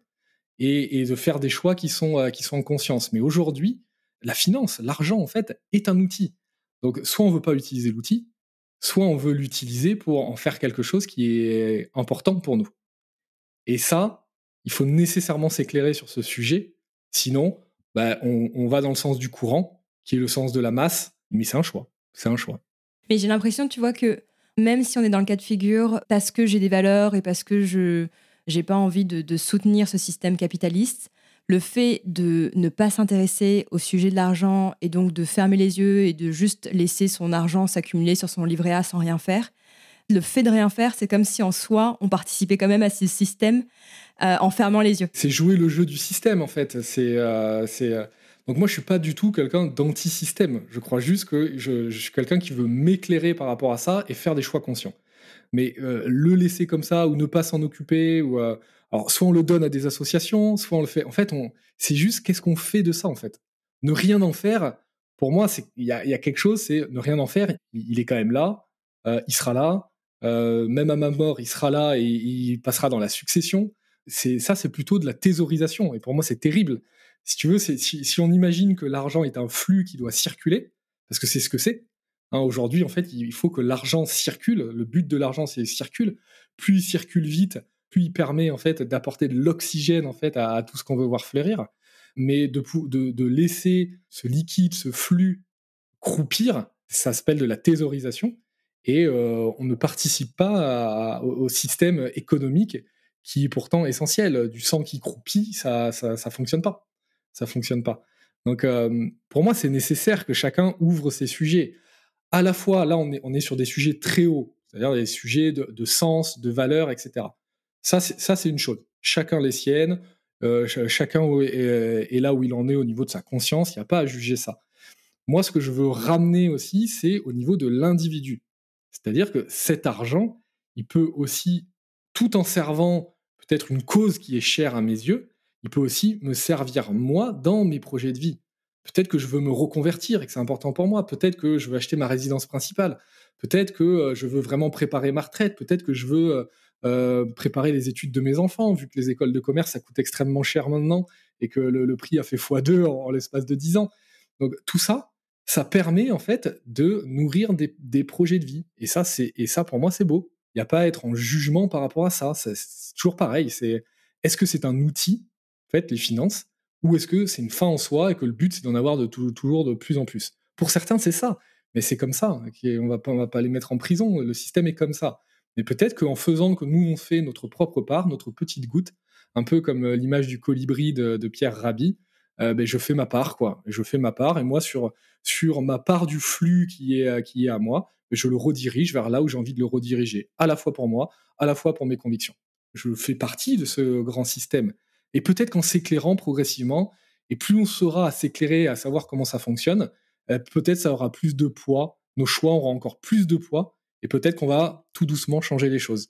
et, de faire des choix euh, qui sont en conscience. Mais aujourd'hui, la finance, l'argent, en fait, est un outil. Donc soit on ne veut pas utiliser l'outil, soit on veut l'utiliser pour en faire quelque chose qui est important pour nous. Et ça, il faut nécessairement s'éclairer sur ce sujet, sinon bah, on, va dans le sens du courant, qui est le sens de la masse, mais c'est un choix, c'est un choix. Mais j'ai l'impression, tu vois, que même si on est dans le cas de figure, parce que j'ai des valeurs et parce que je j'ai pas envie de, soutenir ce système capitaliste. Le fait de ne pas s'intéresser au sujet de l'argent et donc de fermer les yeux et de juste laisser son argent s'accumuler sur son livret A sans rien faire, le fait de rien faire, c'est comme si en soi, on participait quand même à ce système euh, en fermant les yeux. C'est jouer le jeu du système, en fait. C'est, euh, euh, Donc moi, je suis pas du tout quelqu'un d'anti-système. Je crois juste que je, suis quelqu'un qui veut m'éclairer par rapport à ça et faire des choix conscients. Mais le laisser comme ça ou ne pas s'en occuper, ou alors soit on le donne à des associations, soit on le fait. En fait, c'est juste qu'est-ce qu'on fait de ça, en fait? Ne rien en faire. Pour moi, il y a, quelque chose, c'est ne rien en faire. il est quand même là, il sera là euh, même à ma mort, il sera là et il passera dans la succession. C'est ça, c'est plutôt de la thésaurisation. Et pour moi, c'est terrible. Si tu veux, si, si, on imagine que l'argent est un flux qui doit circuler, parce que c'est ce que c'est. Hein, Aujourd'hui, en fait, il faut que l'argent circule. Le but de l'argent, c'est circule. Plus il circule vite, plus il permet en fait d'apporter de l'oxygène en fait à, tout ce qu'on veut voir fleurir. Mais de, de, de laisser ce liquide, ce flux croupir, ça s'appelle de la thésaurisation et on ne participe pas au, système économique qui est pourtant essentiel. Du sang qui croupit, ça, ça, fonctionne pas. Ça fonctionne pas. Donc, pour moi, c'est nécessaire que chacun ouvre ses sujets. À la fois, là, on est, sur des sujets très hauts, c'est-à-dire des sujets de, sens, de valeur, etc. Ça, c'est une chose. Chacun les siennes, chacun est, là où il en est au niveau de sa conscience, il n'y a pas à juger ça. Moi, ce que je veux ramener aussi, c'est au niveau de l'individu. C'est-à-dire que cet argent, il peut aussi, tout en servant peut-être une cause qui est chère à mes yeux, il peut aussi me servir moi dans mes projets de vie. Peut-être que je veux me reconvertir et que c'est important pour moi. Peut-être que je veux acheter ma résidence principale. Peut-être que euh, je veux vraiment préparer ma retraite. Peut-être que je veux euh, euh, préparer les études de mes enfants, vu que les écoles de commerce, ça coûte extrêmement cher maintenant et que le, prix a fait x2 en, l'espace de 10 ans. Donc tout ça, ça permet en fait de nourrir des, projets de vie. Et ça, c'est et ça pour moi, c'est beau. Il n'y a pas à être en jugement par rapport à ça. C'est toujours pareil. C'est est-ce que c'est un outil, en fait, les finances, ou est-ce que c'est une fin en soi et que le but c'est d'en avoir de toujours de plus en plus? Pour certains, c'est ça. Mais c'est comme ça. On va pas, on va pas les mettre en prison. Le système est comme ça. Mais peut-être qu'en faisant que nous on fait notre propre part, notre petite goutte, un peu comme euh, l'image du colibri de, de Pierre Rabhi, euh, ben, je fais ma part, quoi. Je fais ma part, et moi, sur, sur ma part du flux qui est, euh, qui est à moi, je le redirige vers là où j'ai envie de le rediriger, à la fois pour moi, à la fois pour mes convictions. Je fais partie de ce grand système. Et peut-être qu'en s'éclairant progressivement, et plus on sera à s'éclairer, à savoir comment ça fonctionne, euh, peut-être ça aura plus de poids, nos choix auront encore plus de poids, et peut-être qu'on va tout doucement changer les choses.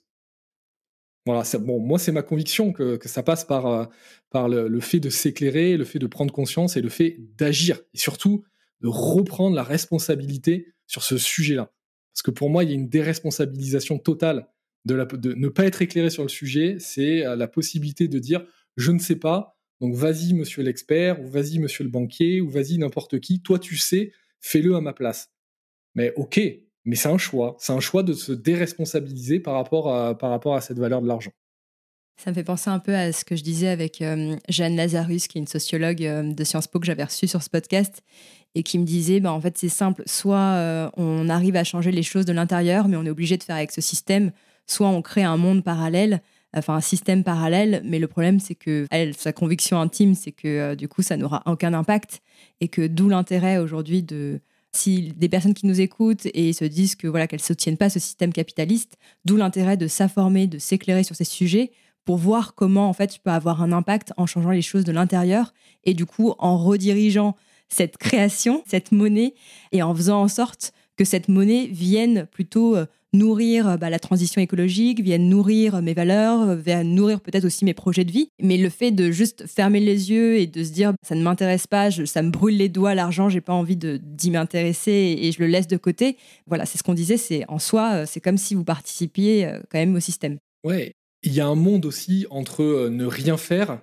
Voilà, bon, moi, c'est ma conviction que, ça passe par, euh, par le, fait de s'éclairer, le fait de prendre conscience et le fait d'agir. Et surtout, de reprendre la responsabilité sur ce sujet-là. Parce que pour moi, il y a une déresponsabilisation totale de, de ne pas être éclairé sur le sujet. C'est euh, la possibilité de dire je ne sais pas, donc vas-y, monsieur l'expert, ou vas-y, monsieur le banquier, ou vas-y, n'importe qui. Toi, tu sais, fais-le à ma place. Mais ok, mais c'est un choix. C'est un choix de se déresponsabiliser par rapport à, par rapport à cette valeur de l'argent. Ça me fait penser un peu à ce que je disais avec euh, Jeanne Lazarus, qui est une sociologue euh, de Sciences Po que j'avais reçue sur ce podcast, et qui me disait, bah, en fait, c'est simple, soit euh, on arrive à changer les choses de l'intérieur, mais on est obligé de faire avec ce système, soit on crée un monde parallèle, enfin un système parallèle, mais le problème, c'est que elle, sa conviction intime, c'est que du coup, ça n'aura aucun impact, et que d'où l'intérêt aujourd'hui de si des personnes qui nous écoutent et se disent que voilà qu'elles soutiennent pas ce système capitaliste, d'où l'intérêt de s'informer, de s'éclairer sur ces sujets pour voir comment en fait tu peux avoir un impact en changeant les choses de l'intérieur et du coup en redirigeant cette création, cette monnaie et en faisant en sorte que cette monnaie vienne plutôt euh, nourrir euh, bah, la transition écologique, viennent nourrir mes valeurs, euh, viennent nourrir peut-être aussi mes projets de vie. Mais le fait de juste fermer les yeux et de se dire ça ne m'intéresse pas, ça me brûle les doigts, l'argent, j'ai pas envie d'y m'intéresser et, je le laisse de côté. Voilà, c'est ce qu'on disait, c'est en soi, euh, c'est comme si vous participiez quand même au système. Ouais, il y a un monde aussi entre ne rien faire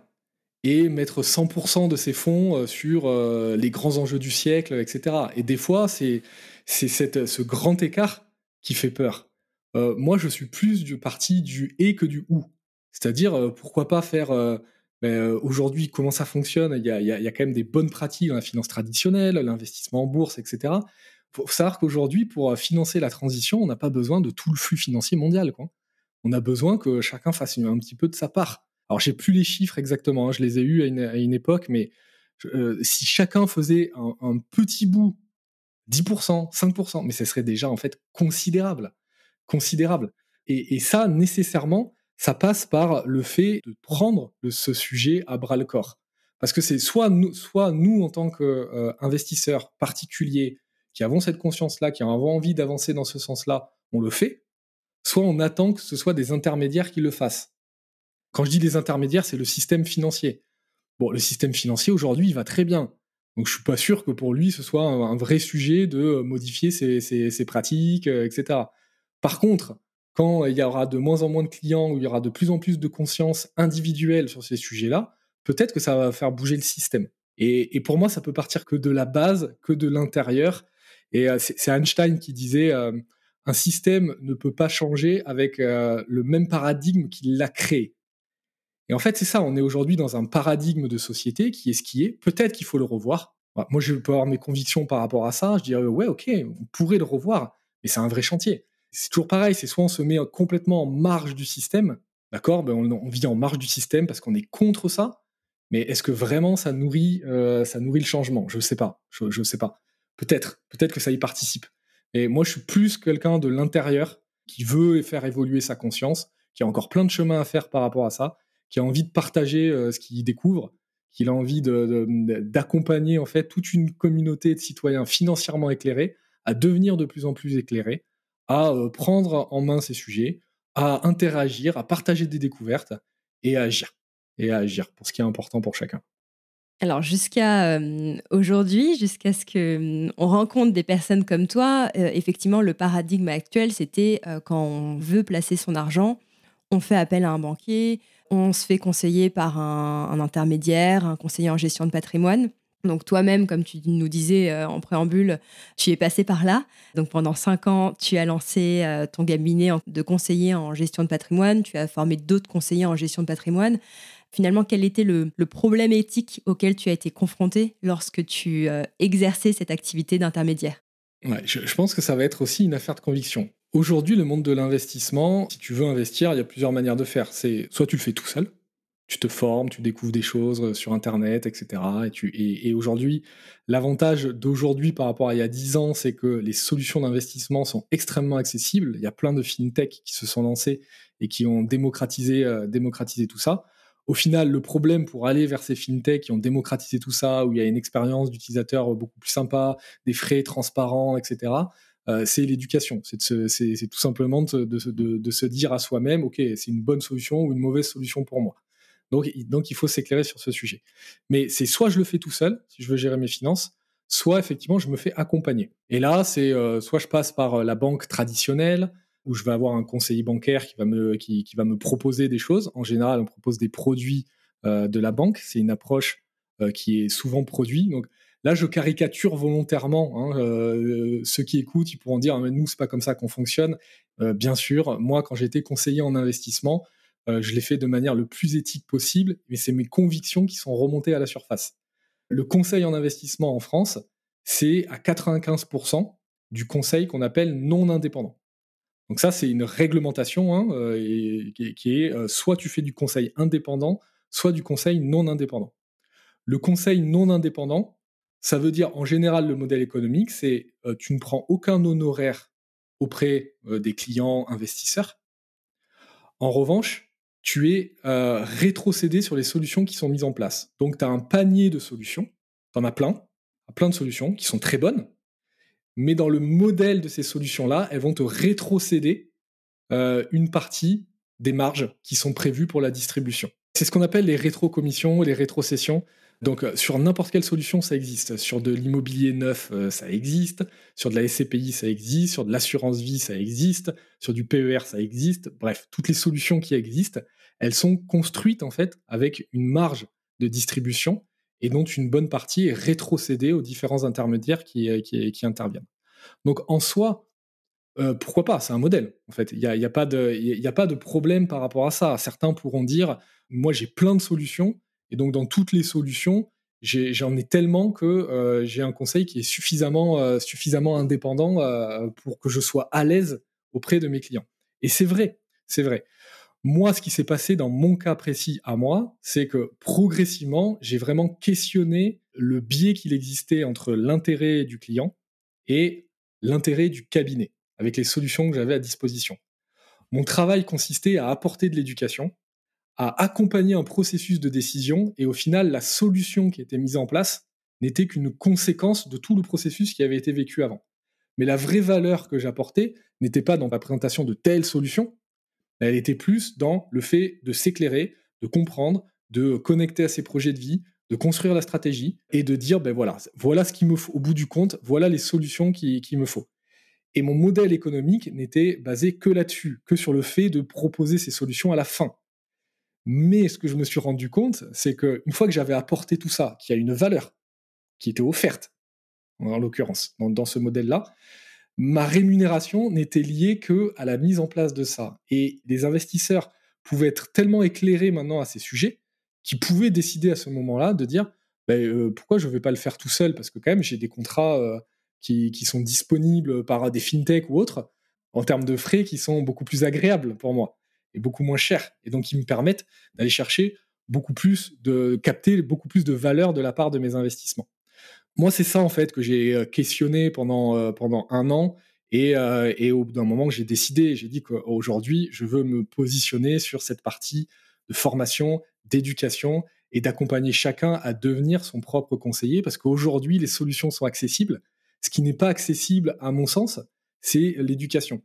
et mettre 100% de ses fonds sur les grands enjeux du siècle, etc. Et des fois, c'est ce grand écart qui fait peur. Euh, moi, je suis plus du parti du et que du ou. C'est-à-dire, euh, pourquoi pas faire euh, ben, aujourd'hui comment ça fonctionne? Il y, a, y quand même des bonnes pratiques dans la finance traditionnelle, l'investissement en bourse, etc. Faut savoir qu'aujourd'hui, pour financer la transition, on n'a pas besoin de tout le flux financier mondial. Quoi. on a besoin que chacun fasse un petit peu de sa part. Alors j'ai plus les chiffres exactement, hein, je les ai eus à une, époque, mais si chacun faisait un, petit bout, 10%, 5%, mais ce serait déjà en fait considérable, considérable. Et, ça, nécessairement, ça passe par le fait de prendre ce sujet à bras le corps. Parce que c'est soit nous, soit nous en tant qu'investisseurs euh, particuliers qui avons cette conscience-là, qui avons envie d'avancer dans ce sens-là, on le fait, soit on attend que ce soit des intermédiaires qui le fassent. Quand je dis des intermédiaires, c'est le système financier. Bon, le système financier aujourd'hui, il va très bien. Donc je suis pas sûr que pour lui, ce soit un, vrai sujet de modifier ses, pratiques, euh, etc. Par contre, quand il y aura de moins en moins de clients, où il y aura de plus en plus de conscience individuelle sur ces sujets-là, peut-être que ça va faire bouger le système. Et, pour moi, ça peut partir que de la base, que de l'intérieur. Et euh, c'est Einstein qui disait euh, un système ne peut pas changer avec euh, le même paradigme qu'il l'a créé. Et en fait, c'est ça, on est aujourd'hui dans un paradigme de société qui est ce qui est. Peut-être qu'il faut le revoir. Moi, je peux avoir mes convictions par rapport à ça. Je dirais, ouais, ok, on pourrait le revoir, mais c'est un vrai chantier. C'est toujours pareil, c'est soit on se met complètement en marge du système, d'accord ben on, vit en marge du système parce qu'on est contre ça, mais est-ce que vraiment ça nourrit, euh, ça nourrit le changement? Je ne sais pas, je ne sais pas. Peut-être, peut-être que ça y participe. Et moi, je suis plus quelqu'un de l'intérieur qui veut faire évoluer sa conscience, qui a encore plein de chemin à faire par rapport à ça, qui a envie de partager euh, ce qu'il découvre, qui a envie d'accompagner en fait toute une communauté de citoyens financièrement éclairés à devenir de plus en plus éclairés, à euh, prendre en main ces sujets, à interagir, à partager des découvertes et à agir. Et à agir pour ce qui est important pour chacun. Alors jusqu'à aujourd'hui, jusqu'à ce que on rencontre des personnes comme toi, effectivement, le paradigme actuel, c'était quand on veut placer son argent, on fait appel à un banquier, on se fait conseiller par un, intermédiaire, un conseiller en gestion de patrimoine. Donc toi-même, comme tu nous disais en préambule, tu es passé par là. Donc pendant cinq ans, tu as lancé ton cabinet de conseiller en gestion de patrimoine, tu as formé d'autres conseillers en gestion de patrimoine finalement, quel était le, problème éthique auquel tu as été confronté lorsque tu euh, exerçais cette activité d'intermédiaire? Je, pense que ça va être aussi une affaire de conviction. Aujourd'hui, le monde de l'investissement, si tu veux investir, il y a plusieurs manières de faire. C'est soit tu le fais tout seul, tu te formes, tu découvres des choses euh, sur Internet, etc. Et, aujourd'hui, l'avantage d'aujourd'hui par rapport à il y a 10 ans, c'est que les solutions d'investissement sont extrêmement accessibles. Il y a plein de fintech qui se sont lancés et qui ont démocratisé, euh, démocratisé tout ça au final, le problème pour aller vers ces fintechs qui ont démocratisé tout ça, où il y a une expérience d'utilisateur beaucoup plus sympa, des frais transparents, etc., euh, c'est l'éducation. C'est tout simplement de, se dire à soi-même, OK, c'est une bonne solution ou une mauvaise solution pour moi. Donc, donc il faut s'éclairer sur ce sujet. Mais c'est soit je le fais tout seul, si je veux gérer mes finances, soit effectivement je me fais accompagner. Et là, c'est euh, soit je passe par euh, la banque traditionnelle, où je vais avoir un conseiller bancaire qui va me, qui, va me proposer des choses. En général, on propose des produits de la banque. C'est une approche qui est souvent produit. Donc là, je caricature volontairement. Hein, euh, ceux qui écoutent, ils pourront dire ah, mais nous, c'est pas comme ça qu'on fonctionne. bien sûr, moi, quand j'étais conseiller en investissement, je l'ai fait de manière le plus éthique possible, mais c'est mes convictions qui sont remontées à la surface. Le conseil en investissement en France, c'est à 95% du conseil qu'on appelle non indépendant. Donc ça, c'est une réglementation hein, euh, qui, est euh, soit tu fais du conseil indépendant, soit du conseil non indépendant. Le conseil non indépendant, ça veut dire en général le modèle économique, c'est euh, tu ne prends aucun honoraire auprès des clients investisseurs. En revanche, tu es rétrocédé sur les solutions qui sont mises en place. Donc tu as un panier de solutions, tu en as plein, plein de solutions qui sont très bonnes, mais dans le modèle de ces solutions-là, elles vont te rétrocéder euh, une partie des marges qui sont prévues pour la distribution. C'est ce qu'on appelle les rétrocommissions, les rétrocessions. Donc euh, sur n'importe quelle solution, ça existe. Sur de l'immobilier neuf, euh, ça existe. Sur de la SCPI, ça existe. Sur de l'assurance vie, ça existe. Sur du PER, ça existe. Bref, toutes les solutions qui existent, elles sont construites en fait avec une marge de distribution et dont une bonne partie est rétrocédée aux différents intermédiaires qui, euh, interviennent. Donc en soi, pourquoi pas? C'est un modèle, en fait. Il n'y a pas de problème par rapport à ça. Certains pourront dire, moi j'ai plein de solutions, et donc dans toutes les solutions, j'en ai, tellement que euh, j'ai un conseil qui est suffisamment, suffisamment indépendant pour que je sois à l'aise auprès de mes clients. Et c'est vrai, c'est vrai. Moi, ce qui s'est passé dans mon cas précis à moi, c'est que progressivement, j'ai vraiment questionné le biais qu'il existait entre l'intérêt du client et l'intérêt du cabinet, avec les solutions que j'avais à disposition. Mon travail consistait à apporter de l'éducation, à accompagner un processus de décision, et au final, la solution qui était mise en place n'était qu'une conséquence de tout le processus qui avait été vécu avant. Mais la vraie valeur que j'apportais n'était pas dans la présentation de telle solution, elle était plus dans le fait de s'éclairer, de comprendre, de connecter à ses projets de vie, de construire la stratégie et de dire, ben voilà, voilà ce qu'il me faut au bout du compte, voilà les solutions qu'il qui me faut. Et mon modèle économique n'était basé que là-dessus, que sur le fait de proposer ces solutions à la fin. Mais ce que je me suis rendu compte, c'est qu'une fois que j'avais apporté tout ça, qui a une valeur, qui était offerte, en l'occurrence, dans, ce modèle-là, ma rémunération n'était liée que à la mise en place de ça. Et les investisseurs pouvaient être tellement éclairés maintenant à ces sujets qu'ils pouvaient décider à ce moment-là de dire ben, euh, pourquoi je ne vais pas le faire tout seul? Parce que quand même j'ai des contrats euh, qui, qui, sont disponibles par des fintechs ou autres en termes de frais qui sont beaucoup plus agréables pour moi et beaucoup moins chers et donc qui me permettent d'aller chercher beaucoup plus de capter beaucoup plus de valeur de la part de mes investissements moi, c'est ça en fait que j'ai euh, questionné pendant, euh, pendant un an. Et, euh, et au bout d'un moment, j'ai décidé, j'ai dit qu'aujourd'hui, je veux me positionner sur cette partie de formation, d'éducation et d'accompagner chacun à devenir son propre conseiller parce qu'aujourd'hui, les solutions sont accessibles. Ce qui n'est pas accessible, à mon sens, c'est l'éducation.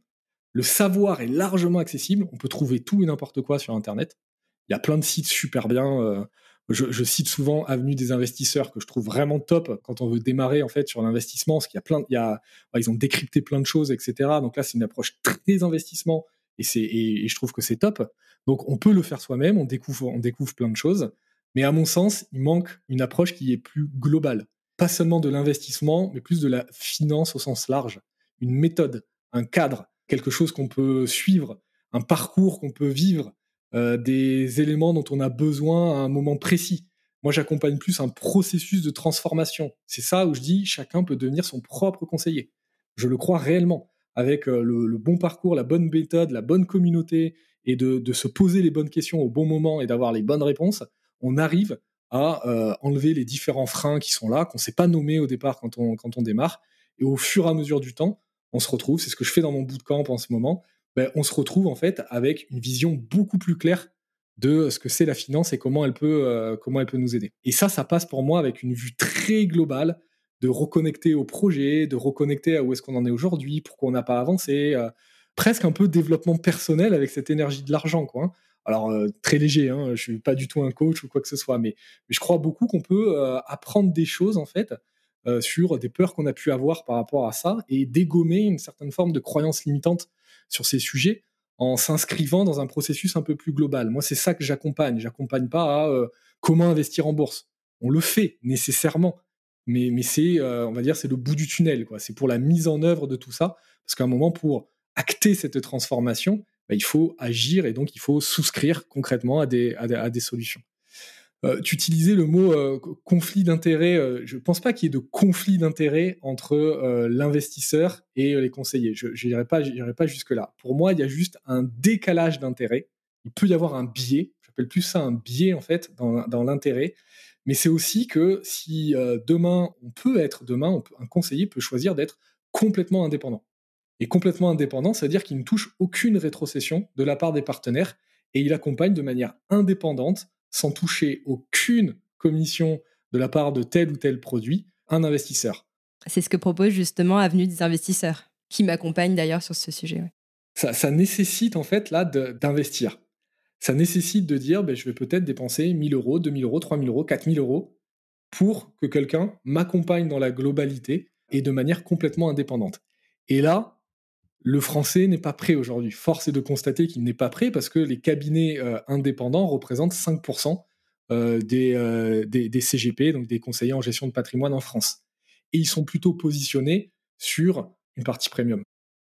Le savoir est largement accessible. On peut trouver tout et n'importe quoi sur Internet. Il y a plein de sites super bien. Je, cite souvent Avenue des investisseurs que je trouve vraiment top quand on veut démarrer en fait sur l'investissement, parce qu'il y a plein, il y a, ils ont décrypté plein de choses, etc. Donc là, c'est une approche très investissement et c'est, et, je trouve que c'est top. Donc on peut le faire soi-même, on découvre, on découvre plein de choses, mais à mon sens, il manque une approche qui est plus globale, pas seulement de l'investissement, mais plus de la finance au sens large, une méthode, un cadre, quelque chose qu'on peut suivre, un parcours qu'on peut vivre euh, des éléments dont on a besoin à un moment précis. Moi, j'accompagne plus un processus de transformation. C'est ça où je dis chacun peut devenir son propre conseiller. Je le crois réellement. Avec euh, le, bon parcours, la bonne méthode, la bonne communauté et de, se poser les bonnes questions au bon moment et d'avoir les bonnes réponses, on arrive à euh, enlever les différents freins qui sont là, qu'on ne sait pas nommer au départ quand on, quand on démarre. Et au fur et à mesure du temps, on se retrouve, c'est ce que je fais dans mon bootcamp en ce moment, ben, on se retrouve en fait avec une vision beaucoup plus claire de ce que c'est la finance et comment elle peut euh, comment elle peut nous aider. Et ça, ça passe pour moi avec une vue très globale de reconnecter au projet, de reconnecter à où est-ce qu'on en est aujourd'hui, pourquoi on n'a pas avancé, euh, presque un peu développement personnel avec cette énergie de l'argent, quoi. Hein. Alors euh, très léger, hein, je suis pas du tout un coach ou quoi que ce soit, mais, mais je crois beaucoup qu'on peut apprendre des choses en fait sur des peurs qu'on a pu avoir par rapport à ça et dégommer une certaine forme de croyance limitante sur ces sujets en s'inscrivant dans un processus un peu plus global. Moi, c'est ça que j'accompagne. J'accompagne pas à euh, comment investir en bourse. On le fait nécessairement, mais, mais c'est, euh, on va dire, c'est le bout du tunnel. Quoi. C'est pour la mise en œuvre de tout ça, parce qu'à un moment, pour acter cette transformation, bah, il faut agir et donc il faut souscrire concrètement à des, à des solutions. Euh, tu utilisais le mot euh, conflit d'intérêt. Euh, je ne pense pas qu'il y ait de conflit d'intérêt entre l'investisseur et les conseillers. Je n'irai pas, jusque-là. Pour moi, il y a juste un décalage d'intérêt. Il peut y avoir un biais. J'appelle plus ça un biais, en fait, dans l'intérêt. Mais c'est aussi que si demain, on peut être, demain, un conseiller peut choisir d'être complètement indépendant. Et complètement indépendant, c'est-à-dire qu'il ne touche aucune rétrocession de la part des partenaires et il accompagne de manière indépendante sans toucher aucune commission de la part de tel ou tel produit, un investisseur. C'est ce que propose justement Avenue des investisseurs, qui m'accompagne d'ailleurs sur ce sujet. Ça, nécessite en fait là d'investir. Ça nécessite de dire, ben, je vais peut-être dépenser 1000 euros, 2000 euros, 3000 euros, 4000 euros pour que quelqu'un m'accompagne dans la globalité et de manière complètement indépendante. Et là, le français n'est pas prêt aujourd'hui. Force est de constater qu'il n'est pas prêt parce que les cabinets euh, indépendants représentent 5% euh, euh, des, des, CGP, donc des conseillers en gestion de patrimoine en France. Et ils sont plutôt positionnés sur une partie premium.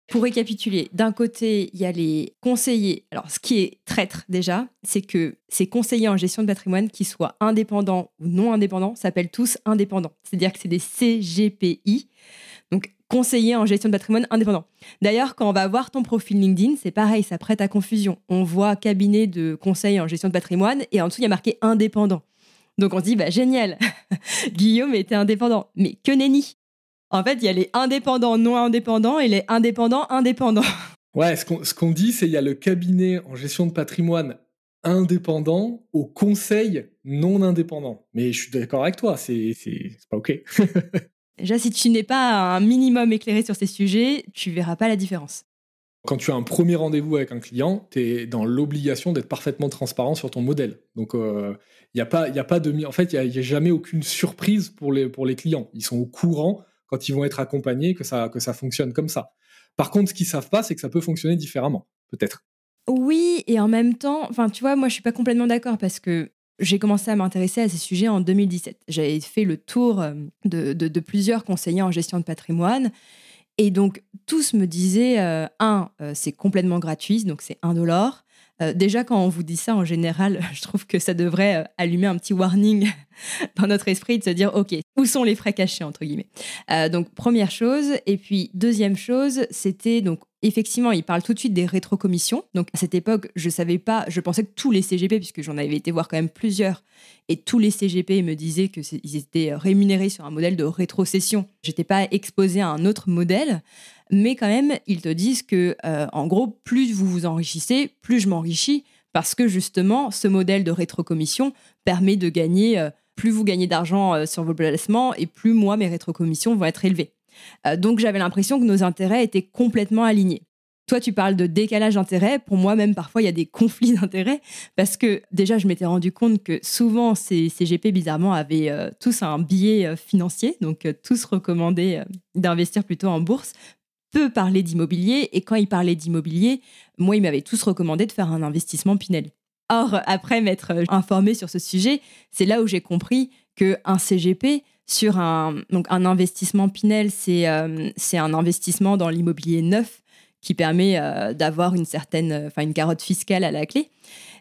Pour récapituler, d'un côté, il y a les conseillers. Alors, ce qui est traître déjà, c'est que ces conseillers en gestion de patrimoine, qu'ils soient indépendants ou non indépendants, s'appellent tous indépendants. C'est-à-dire que c'est des CGPI. Donc, conseiller en gestion de patrimoine indépendant. D'ailleurs, quand on va voir ton profil LinkedIn, c'est pareil, ça prête à confusion. On voit cabinet de conseil en gestion de patrimoine et en dessous, il y a marqué indépendant. Donc on se dit, bah génial, Guillaume était indépendant. Mais que nenni En fait, il y a les indépendants non indépendants et les indépendants indépendants. Ouais, ce qu'on dit, c'est qu'il y a le cabinet en gestion de patrimoine indépendant au conseil non indépendant. Mais je suis d'accord avec toi, c'est pas OK. Déjà, si tu n'es pas un minimum éclairé sur ces sujets, tu verras pas la différence. Quand tu as un premier rendez-vous avec un client, tu es dans l'obligation d'être parfaitement transparent sur ton modèle. Donc, il euh, n'y a, pas, y a pas de. En fait, il n'y a, jamais aucune surprise pour les, pour les clients. Ils sont au courant quand ils vont être accompagnés que ça, que ça fonctionne comme ça. Par contre, ce qu'ils savent pas, c'est que ça peut fonctionner différemment, peut-être. Oui, et en même temps, enfin, tu vois, moi, je suis pas complètement d'accord parce que j'ai commencé à m'intéresser à ces sujets en 2017. J'avais fait le tour euh, de, plusieurs conseillers en gestion de patrimoine. Et donc, tous me disaient, euh, un, euh, c'est complètement gratuit, donc c'est un dollar. Déjà, quand on vous dit ça, en général, je trouve que ça devrait allumer un petit warning dans notre esprit de se dire, OK, où sont les frais cachés, entre guillemets. donc, première chose. Et puis, deuxième chose, c'était donc Effectivement, il parle tout de suite des rétrocommissions. Donc à cette époque, je savais pas, je pensais que tous les CGP, puisque j'en avais été voir quand même plusieurs, et tous les CGP me disaient qu'ils étaient rémunérés sur un modèle de rétrocession. J'étais pas exposé à un autre modèle, mais quand même, ils te disent que, euh, en gros, plus vous vous enrichissez, plus je m'enrichis, parce que justement, ce modèle de rétrocommission permet de gagner, euh, plus vous gagnez d'argent euh, sur vos placements, et plus moi, mes rétrocommissions vont être élevées. Donc j'avais l'impression que nos intérêts étaient complètement alignés. Toi, tu parles de décalage d'intérêts. Pour moi, même parfois, il y a des conflits d'intérêts parce que déjà, je m'étais rendu compte que souvent, ces CGP, bizarrement, avaient tous un billet financier, donc tous recommandaient d'investir plutôt en bourse, peu parler d'immobilier. Et quand ils parlaient d'immobilier, moi, ils m'avaient tous recommandé de faire un investissement Pinel. Or, après m'être informé sur ce sujet, c'est là où j'ai compris qu'un CGP, sur un, donc un investissement Pinel, euh, c'est un investissement dans l'immobilier neuf qui permet euh, d'avoir une certaine, enfin une carotte fiscale à la clé.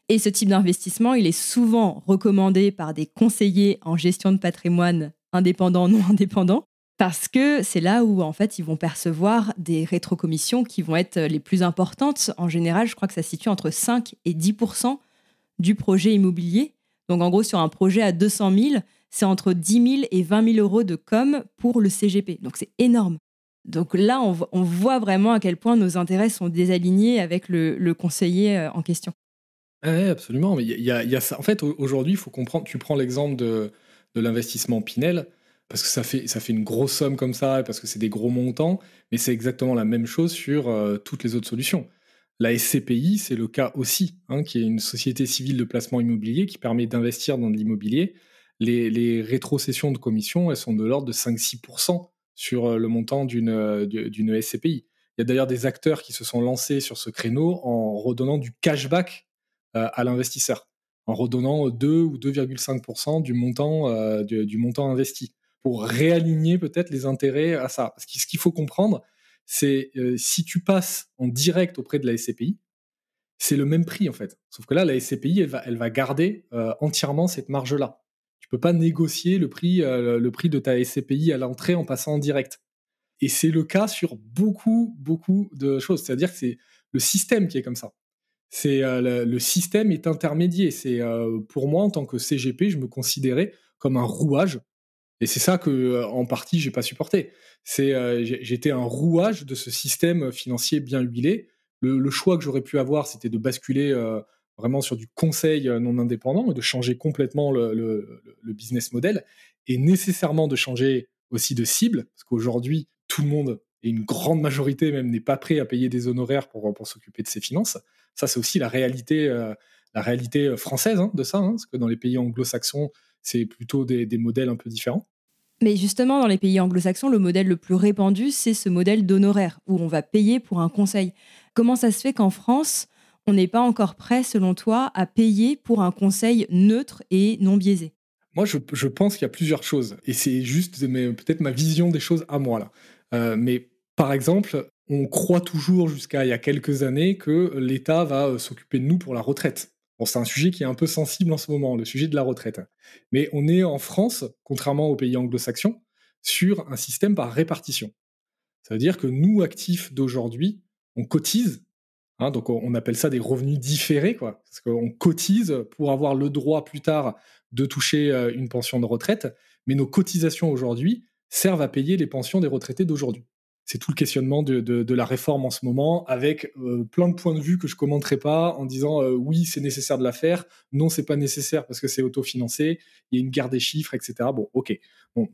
Et ce type d'investissement, il est souvent recommandé par des conseillers en gestion de patrimoine indépendants, non indépendants, parce que c'est là où en fait ils vont percevoir des rétrocommissions qui vont être les plus importantes. En général, je crois que ça se situe entre 5 et 10% du projet immobilier. Donc en gros, sur un projet à 200 000, c'est entre 10 000 et 20 000 euros de com pour le CGP. Donc c'est énorme. Donc là, on, voit vraiment à quel point nos intérêts sont désalignés avec le, conseiller euh, en question. Oui, absolument. Mais il y, a ça. En fait, aujourd'hui, il faut comprendre. Tu prends l'exemple de, l'investissement Pinel, parce que ça fait, une grosse somme comme ça, parce que c'est des gros montants, mais c'est exactement la même chose sur euh, toutes les autres solutions. La SCPI, c'est le cas aussi, hein, qui est une société civile de placement immobilier qui permet d'investir dans de l'immobilier les, rétrocessions de commission, elles sont de l'ordre de 5-6% sur euh, le montant d'une euh, SCPI. Il y a d'ailleurs des acteurs qui se sont lancés sur ce créneau en redonnant du cashback à l'investisseur, en redonnant 2 ou 2,5% du montant, du, montant investi, pour réaligner peut-être les intérêts à ça. ce qu'il faut comprendre, c'est si tu passes en direct auprès de la SCPI, c'est le même prix en fait. Sauf que là, la SCPI, elle va, elle va garder entièrement cette marge-là. Tu peux pas négocier le prix, euh, le prix de ta SCPI à l'entrée en passant en direct. Et c'est le cas sur beaucoup, beaucoup de choses. C'est-à-dire que c'est le système qui est comme ça. C'est euh, le, système est intermédiaire. C'est euh, pour moi en tant que CGP, je me considérais comme un rouage. Et c'est ça que, en partie, j'ai pas supporté. C'est j'étais un rouage de ce système financier bien huilé. Le, choix que j'aurais pu avoir, c'était de basculer vraiment sur du conseil euh, non indépendant et de changer complètement le, business model et nécessairement de changer aussi de cible, parce qu'aujourd'hui, tout le monde et une grande majorité même n'est pas prêt à payer des honoraires pour, s'occuper de ses finances. Ça, c'est aussi la réalité, euh, la réalité euh, française hein, de ça, hein, parce que dans les pays anglo-saxons, c'est plutôt des, des, modèles un peu différents. Mais justement, dans les pays anglo-saxons, le modèle le plus répandu, c'est ce modèle d'honoraires, où on va payer pour un conseil. Comment ça se fait qu'en France, on n'est pas encore prêt, selon toi, à payer pour un conseil neutre et non biaisé? Moi, je, pense qu'il y a plusieurs choses. Et c'est juste peut-être ma vision des choses à moi. là. Euh, mais par exemple, on croit toujours jusqu'à il y a quelques années que l'État va euh, s'occuper de nous pour la retraite. Bon, c'est un sujet qui est un peu sensible en ce moment, le sujet de la retraite. Mais on est en France, contrairement aux pays anglo-saxons, sur un système par répartition. Ça veut dire que nous, actifs d'aujourd'hui, on cotise. Hein, donc on appelle ça des revenus différés, quoi. Parce qu'on cotise pour avoir le droit plus tard de toucher euh, une pension de retraite. Mais nos cotisations aujourd'hui servent à payer les pensions des retraités d'aujourd'hui. C'est tout le questionnement de, la réforme en ce moment, avec euh, plein de points de vue que je commenterai pas en disant euh, oui, c'est nécessaire de la faire, non, c'est pas nécessaire parce que c'est autofinancé, il y a une guerre des chiffres, etc. Bon, ok.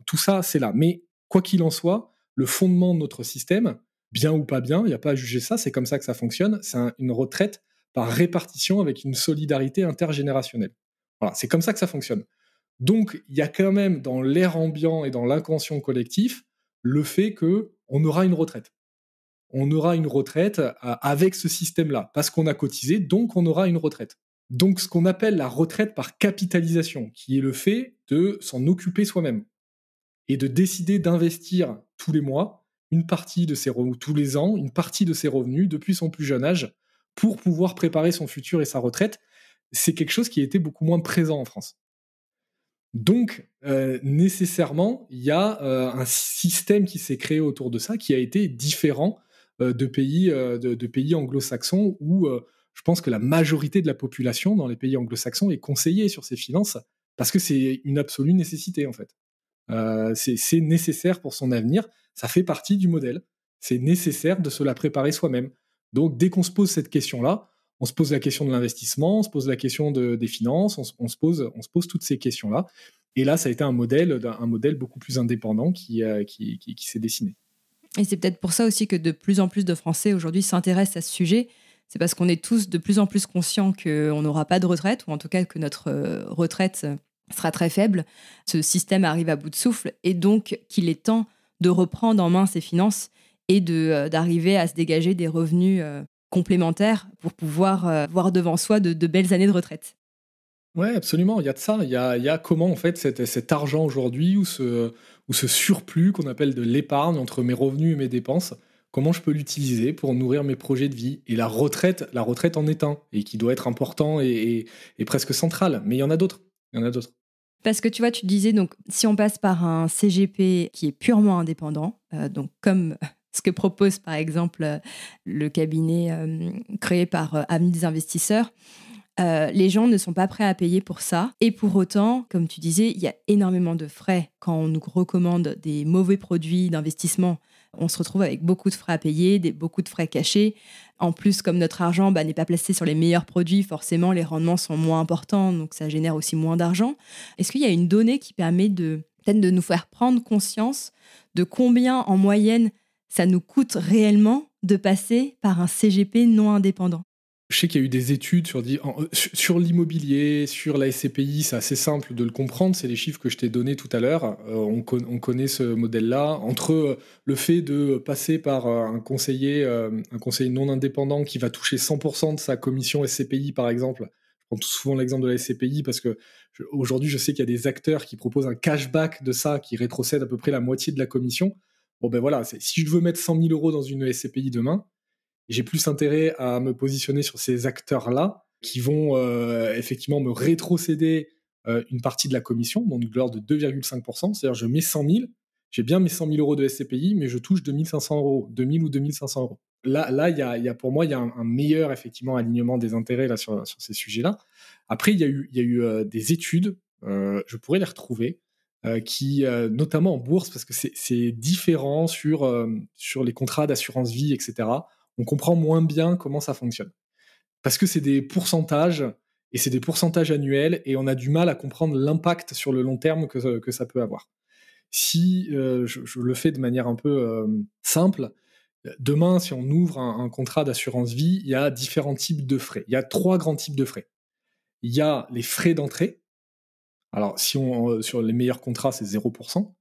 Tout ça, c'est là. Mais quoi qu'il en soit, le fondement de notre système, bien ou pas bien, il n'y a pas à juger ça, c'est comme ça que ça fonctionne, c'est une retraite par répartition avec une solidarité intergénérationnelle. Voilà, c'est comme ça que ça fonctionne. Donc, il y a quand même dans l'air ambiant et dans l'inconscient collectif le fait que on aura une retraite. On aura une retraite euh, avec ce système-là, parce qu'on a cotisé, donc on aura une retraite. Donc ce qu'on appelle la retraite par capitalisation, qui est le fait de s'en occuper soi-même et de décider d'investir tous les mois une partie de ses revenus, tous les ans, une partie de ses revenus depuis son plus jeune âge pour pouvoir préparer son futur et sa retraite, c'est quelque chose qui été beaucoup moins présent en France. Donc, euh, nécessairement, il y a euh, un système qui s'est créé autour de ça qui a été différent euh, de pays, de, pays anglo-saxons où je pense que la majorité de la population dans les pays anglo-saxons est conseillée sur ses finances parce que c'est une absolue nécessité en fait. c'est nécessaire pour son avenir, ça fait partie du modèle. C'est nécessaire de se la préparer soi-même. Donc, dès qu'on se pose cette question-là, on se pose la question de l'investissement, on se pose la question des finances, on, se pose, toutes ces questions-là. Et là, ça a été un modèle, un modèle beaucoup plus indépendant qui, euh, qui, s'est dessiné. Et c'est peut-être pour ça aussi que de plus en plus de Français aujourd'hui s'intéressent à ce sujet. C'est parce qu'on est tous de plus en plus conscients qu'on n'aura pas de retraite, ou en tout cas que notre euh, retraite sera très faible. Ce système arrive à bout de souffle, et donc qu'il est temps de reprendre en main ses finances et euh, d'arriver à se dégager des revenus complémentaires pour pouvoir euh, voir devant soi de, belles années de retraite. Ouais, absolument. Il y a de ça. Il y a, comment en fait cet, argent aujourd'hui ou ce, ou ce surplus qu'on appelle de l'épargne entre mes revenus et mes dépenses. Comment je peux l'utiliser pour nourrir mes projets de vie? Et la retraite, la retraite en est un et qui doit être important et, presque central. Mais il y en a d'autres. Il y en a d'autres. Parce que tu vois, tu disais donc si on passe par un CGP qui est purement indépendant, euh, donc comme ce que propose par exemple euh, le cabinet euh, créé par euh, Amis des investisseurs. les gens ne sont pas prêts à payer pour ça. Et pour autant, comme tu disais, il y a énormément de frais quand on nous recommande des mauvais produits d'investissement. On se retrouve avec beaucoup de frais à payer, beaucoup de frais cachés. En plus, comme notre argent bah, n'est pas placé sur les meilleurs produits, forcément, les rendements sont moins importants, donc ça génère aussi moins d'argent. Est-ce qu'il y a une donnée qui permet de peut-être de nous faire prendre conscience de combien en moyenne ça nous coûte réellement de passer par un CGP non indépendant je sais qu'il y a eu des études sur, euh, l'immobilier, sur la SCPI, c'est assez simple de le comprendre, c'est les chiffres que je t'ai donnés tout à l'heure. Euh, on, on, connaît ce modèle-là. Entre euh, le fait de passer par un conseiller, un conseiller non indépendant qui va toucher 100% de sa commission SCPI, par exemple, je prends souvent l'exemple de la SCPI parce que aujourd'hui, je sais qu'il y a des acteurs qui proposent un cashback de ça, qui rétrocèdent à peu près la moitié de la commission. Bon ben voilà, si je veux mettre 100 000 euros dans une SCPI demain, j'ai plus intérêt à me positionner sur ces acteurs-là qui vont euh, effectivement me rétrocéder euh, une partie de la commission, donc de l'ordre de 2,5%. C'est-à-dire je mets 100 000, j'ai bien mes 100 000 euros de SCPI, mais je touche 2500 euros, 2000 ou 2500 euros. Là, là, il y a, pour moi, il y a un, meilleur effectivement alignement des intérêts là sur, sur ces sujets-là. Après, il y a eu, y a eu euh, des études, je pourrais les retrouver, euh, qui, euh, notamment en bourse, parce que c'est différent sur, euh, sur les contrats d'assurance vie, etc. On comprend moins bien comment ça fonctionne. Parce que c'est des pourcentages, et c'est des pourcentages annuels, et on a du mal à comprendre l'impact sur le long terme que, que ça peut avoir. Si je, le fais de manière un peu simple, demain, si on ouvre un contrat d'assurance vie, il y a différents types de frais. Il y a trois grands types de frais. Il y a les frais d'entrée, alors, si on, euh, sur les meilleurs contrats, c'est 0%.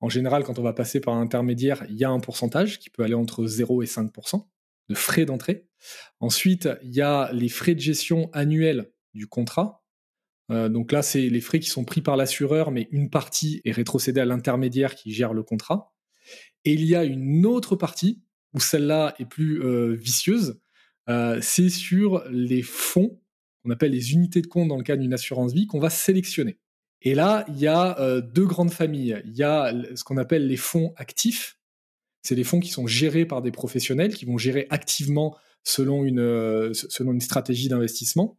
En général, quand on va passer par un intermédiaire, il y a un pourcentage qui peut aller entre 0 et 5% de frais d'entrée. Ensuite, il y a les frais de gestion annuels du contrat. Euh, donc là, c'est les frais qui sont pris par l'assureur, mais une partie est rétrocédée à l'intermédiaire qui gère le contrat. Et il y a une autre partie, où celle-là est plus euh, vicieuse, c'est sur les fonds, qu'on appelle les unités de compte dans le cas d'une assurance vie, qu'on va sélectionner. Et là, il y a euh, deux grandes familles. Il y a ce qu'on appelle les fonds actifs. C'est des fonds qui sont gérés par des professionnels, qui vont gérer activement selon une, euh, stratégie d'investissement.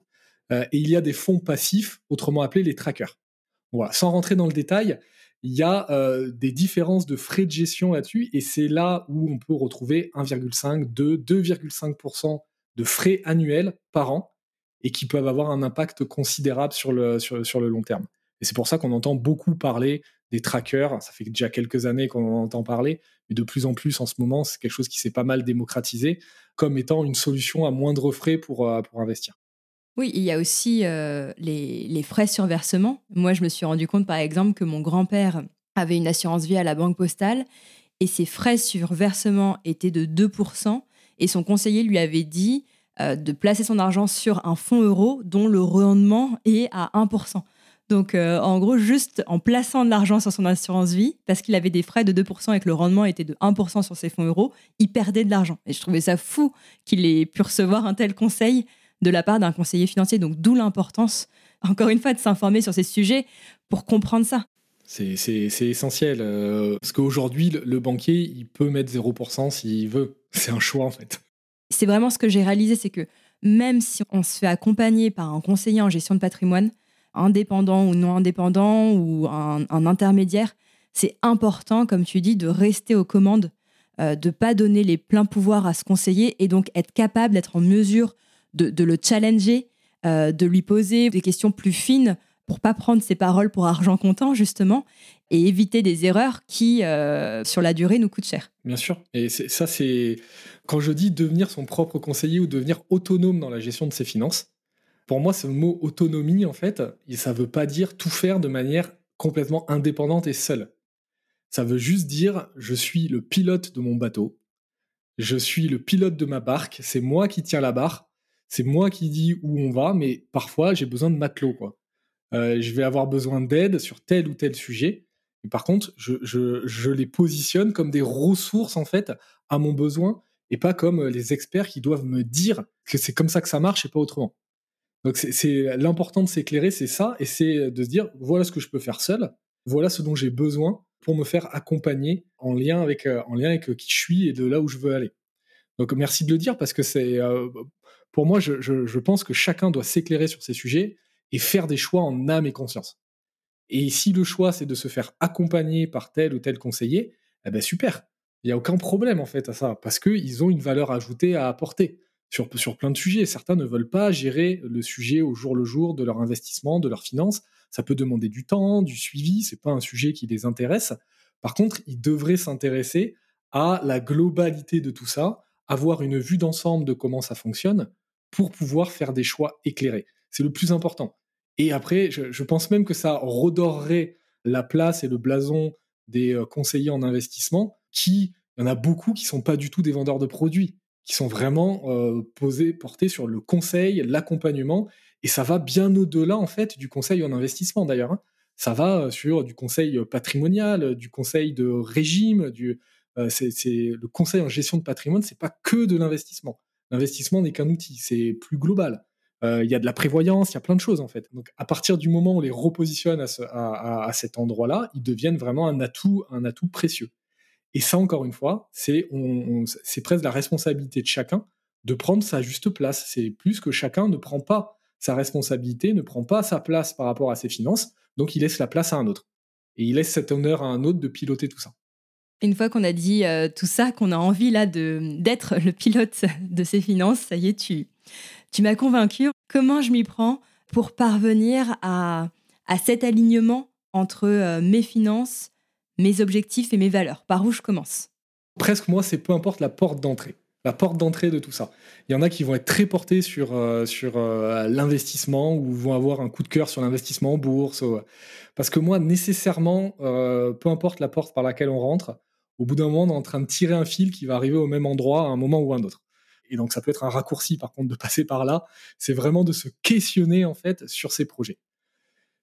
Euh, et il y a des fonds passifs, autrement appelés les trackers. Voilà. Sans rentrer dans le détail, il y a des différences de frais de gestion là-dessus, et c'est là où on peut retrouver 1,5, 2, 2,5% de frais annuels par an, et qui peuvent avoir un impact considérable sur le, sur, sur le long terme. Et c'est pour ça qu'on entend beaucoup parler des trackers. Ça fait déjà quelques années qu'on en entend parler, mais de plus en plus en ce moment, c'est quelque chose qui s'est pas mal démocratisé comme étant une solution à moindre frais pour, euh, pour investir. Oui, il y a aussi euh, les, frais sur versement. Moi, je me suis rendu compte, par exemple, que mon grand-père avait une assurance vie à la banque postale et ses frais sur versement étaient de 2%. Et son conseiller lui avait dit euh, de placer son argent sur un fonds euro dont le rendement est à 1%. Donc, euh, en gros, juste en plaçant de l'argent sur son assurance vie, parce qu'il avait des frais de 2% et que le rendement était de 1% sur ses fonds euros, il perdait de l'argent. Et je trouvais ça fou qu'il ait pu recevoir un tel conseil de la part d'un conseiller financier. Donc, d'où l'importance, encore une fois, de s'informer sur ces sujets pour comprendre ça. C'est essentiel. Euh, parce qu'aujourd'hui, le, banquier, il peut mettre 0% s'il veut. C'est un choix, en fait. C'est vraiment ce que j'ai réalisé, c'est que même si on se fait accompagner par un conseiller en gestion de patrimoine, indépendant ou non indépendant ou un, intermédiaire, c'est important, comme tu dis, de rester aux commandes, euh, de ne pas donner les pleins pouvoirs à ce conseiller et donc être capable d'être en mesure de, le challenger, euh, de lui poser des questions plus fines pour pas prendre ses paroles pour argent comptant, justement, et éviter des erreurs qui, euh, sur la durée, nous coûtent cher. Bien sûr. Et ça, c'est quand je dis devenir son propre conseiller ou devenir autonome dans la gestion de ses finances, pour moi, ce mot autonomie, en fait, ça ne veut pas dire tout faire de manière complètement indépendante et seule. Ça veut juste dire je suis le pilote de mon bateau, je suis le pilote de ma barque, c'est moi qui tiens la barre, c'est moi qui dis où on va, mais parfois j'ai besoin de matelot, quoi. Euh, je vais avoir besoin d'aide sur tel ou tel sujet. Mais par contre, je, je, les positionne comme des ressources, en fait, à mon besoin, et pas comme les experts qui doivent me dire que c'est comme ça que ça marche et pas autrement. Donc c'est l'important de s'éclairer, c'est ça, et c'est de se dire voilà ce que je peux faire seul, voilà ce dont j'ai besoin pour me faire accompagner en lien avec euh, en lien avec qui je suis et de là où je veux aller. Donc merci de le dire parce que c'est euh, pour moi je, je, pense que chacun doit s'éclairer sur ces sujets et faire des choix en âme et conscience. Et si le choix c'est de se faire accompagner par tel ou tel conseiller, eh ben super, il y a aucun problème en fait à ça parce qu'ils ont une valeur ajoutée à apporter sur, plein de sujets. Certains ne veulent pas gérer le sujet au jour le jour de leur investissement, de leurs finances. Ça peut demander du temps, du suivi, c'est pas un sujet qui les intéresse. Par contre, ils devraient s'intéresser à la globalité de tout ça, avoir une vue d'ensemble de comment ça fonctionne pour pouvoir faire des choix éclairés. C'est le plus important. Et après, je, je, pense même que ça redorerait la place et le blason des euh, conseillers en investissement, qui, il y en a beaucoup qui sont pas du tout des vendeurs de produits qui sont vraiment euh, posés, portés sur le conseil, l'accompagnement, et ça va bien au-delà en fait du conseil en investissement d'ailleurs. Hein. Ça va euh, sur du conseil patrimonial, du conseil de régime, du euh, c'est le conseil en gestion de patrimoine, c'est pas que de l'investissement. L'investissement n'est qu'un outil, c'est plus global. Il y a de la prévoyance, il y a plein de choses en fait. Donc à partir du moment où on les repositionne à, à cet endroit-là, ils deviennent vraiment un atout, un atout précieux. Et ça, encore une fois, c'est presque la responsabilité de chacun de prendre sa juste place. C'est plus que chacun ne prend pas sa responsabilité, ne prend pas sa place par rapport à ses finances, donc il laisse la place à un autre. Et il laisse cet honneur à un autre de piloter tout ça. Une fois qu'on a dit euh, tout ça, qu'on a envie là d'être le pilote de ses finances, ça y est, tu, tu m'as convaincu. Comment je m'y prends pour parvenir à, à cet alignement entre euh, mes finances, mes objectifs et mes valeurs Par où je commence? Presque moi, c'est peu importe la porte d'entrée. La porte d'entrée de tout ça. Il y en a qui vont être très portés sur, euh, sur euh, l'investissement ou vont avoir un coup de cœur sur l'investissement en bourse. Parce que moi, nécessairement, euh, peu importe la porte par laquelle on rentre, au bout d'un moment, on est en train de tirer un fil qui va arriver au même endroit à un moment ou à un autre. Et donc, ça peut être un raccourci, par contre, de passer par là. C'est vraiment de se questionner, en fait, sur ces projets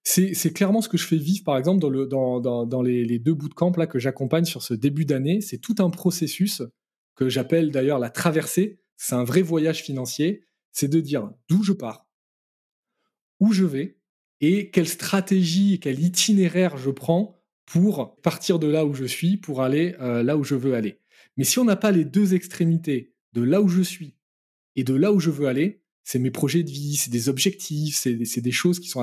c'est clairement ce que je fais vivre, par exemple, dans, le, dans, dans, les, les, deux bootcamps là, que j'accompagne sur ce début d'année. C'est tout un processus que j'appelle d'ailleurs la traversée. C'est un vrai voyage financier. C'est de dire d'où je pars, où je vais et quelle stratégie, quel itinéraire je prends pour partir de là où je suis, pour aller euh, là où je veux aller. Mais si on n'a pas les deux extrémités de là où je suis et de là où je veux aller, c'est mes projets de vie, c'est des objectifs, c'est des, choses qui sont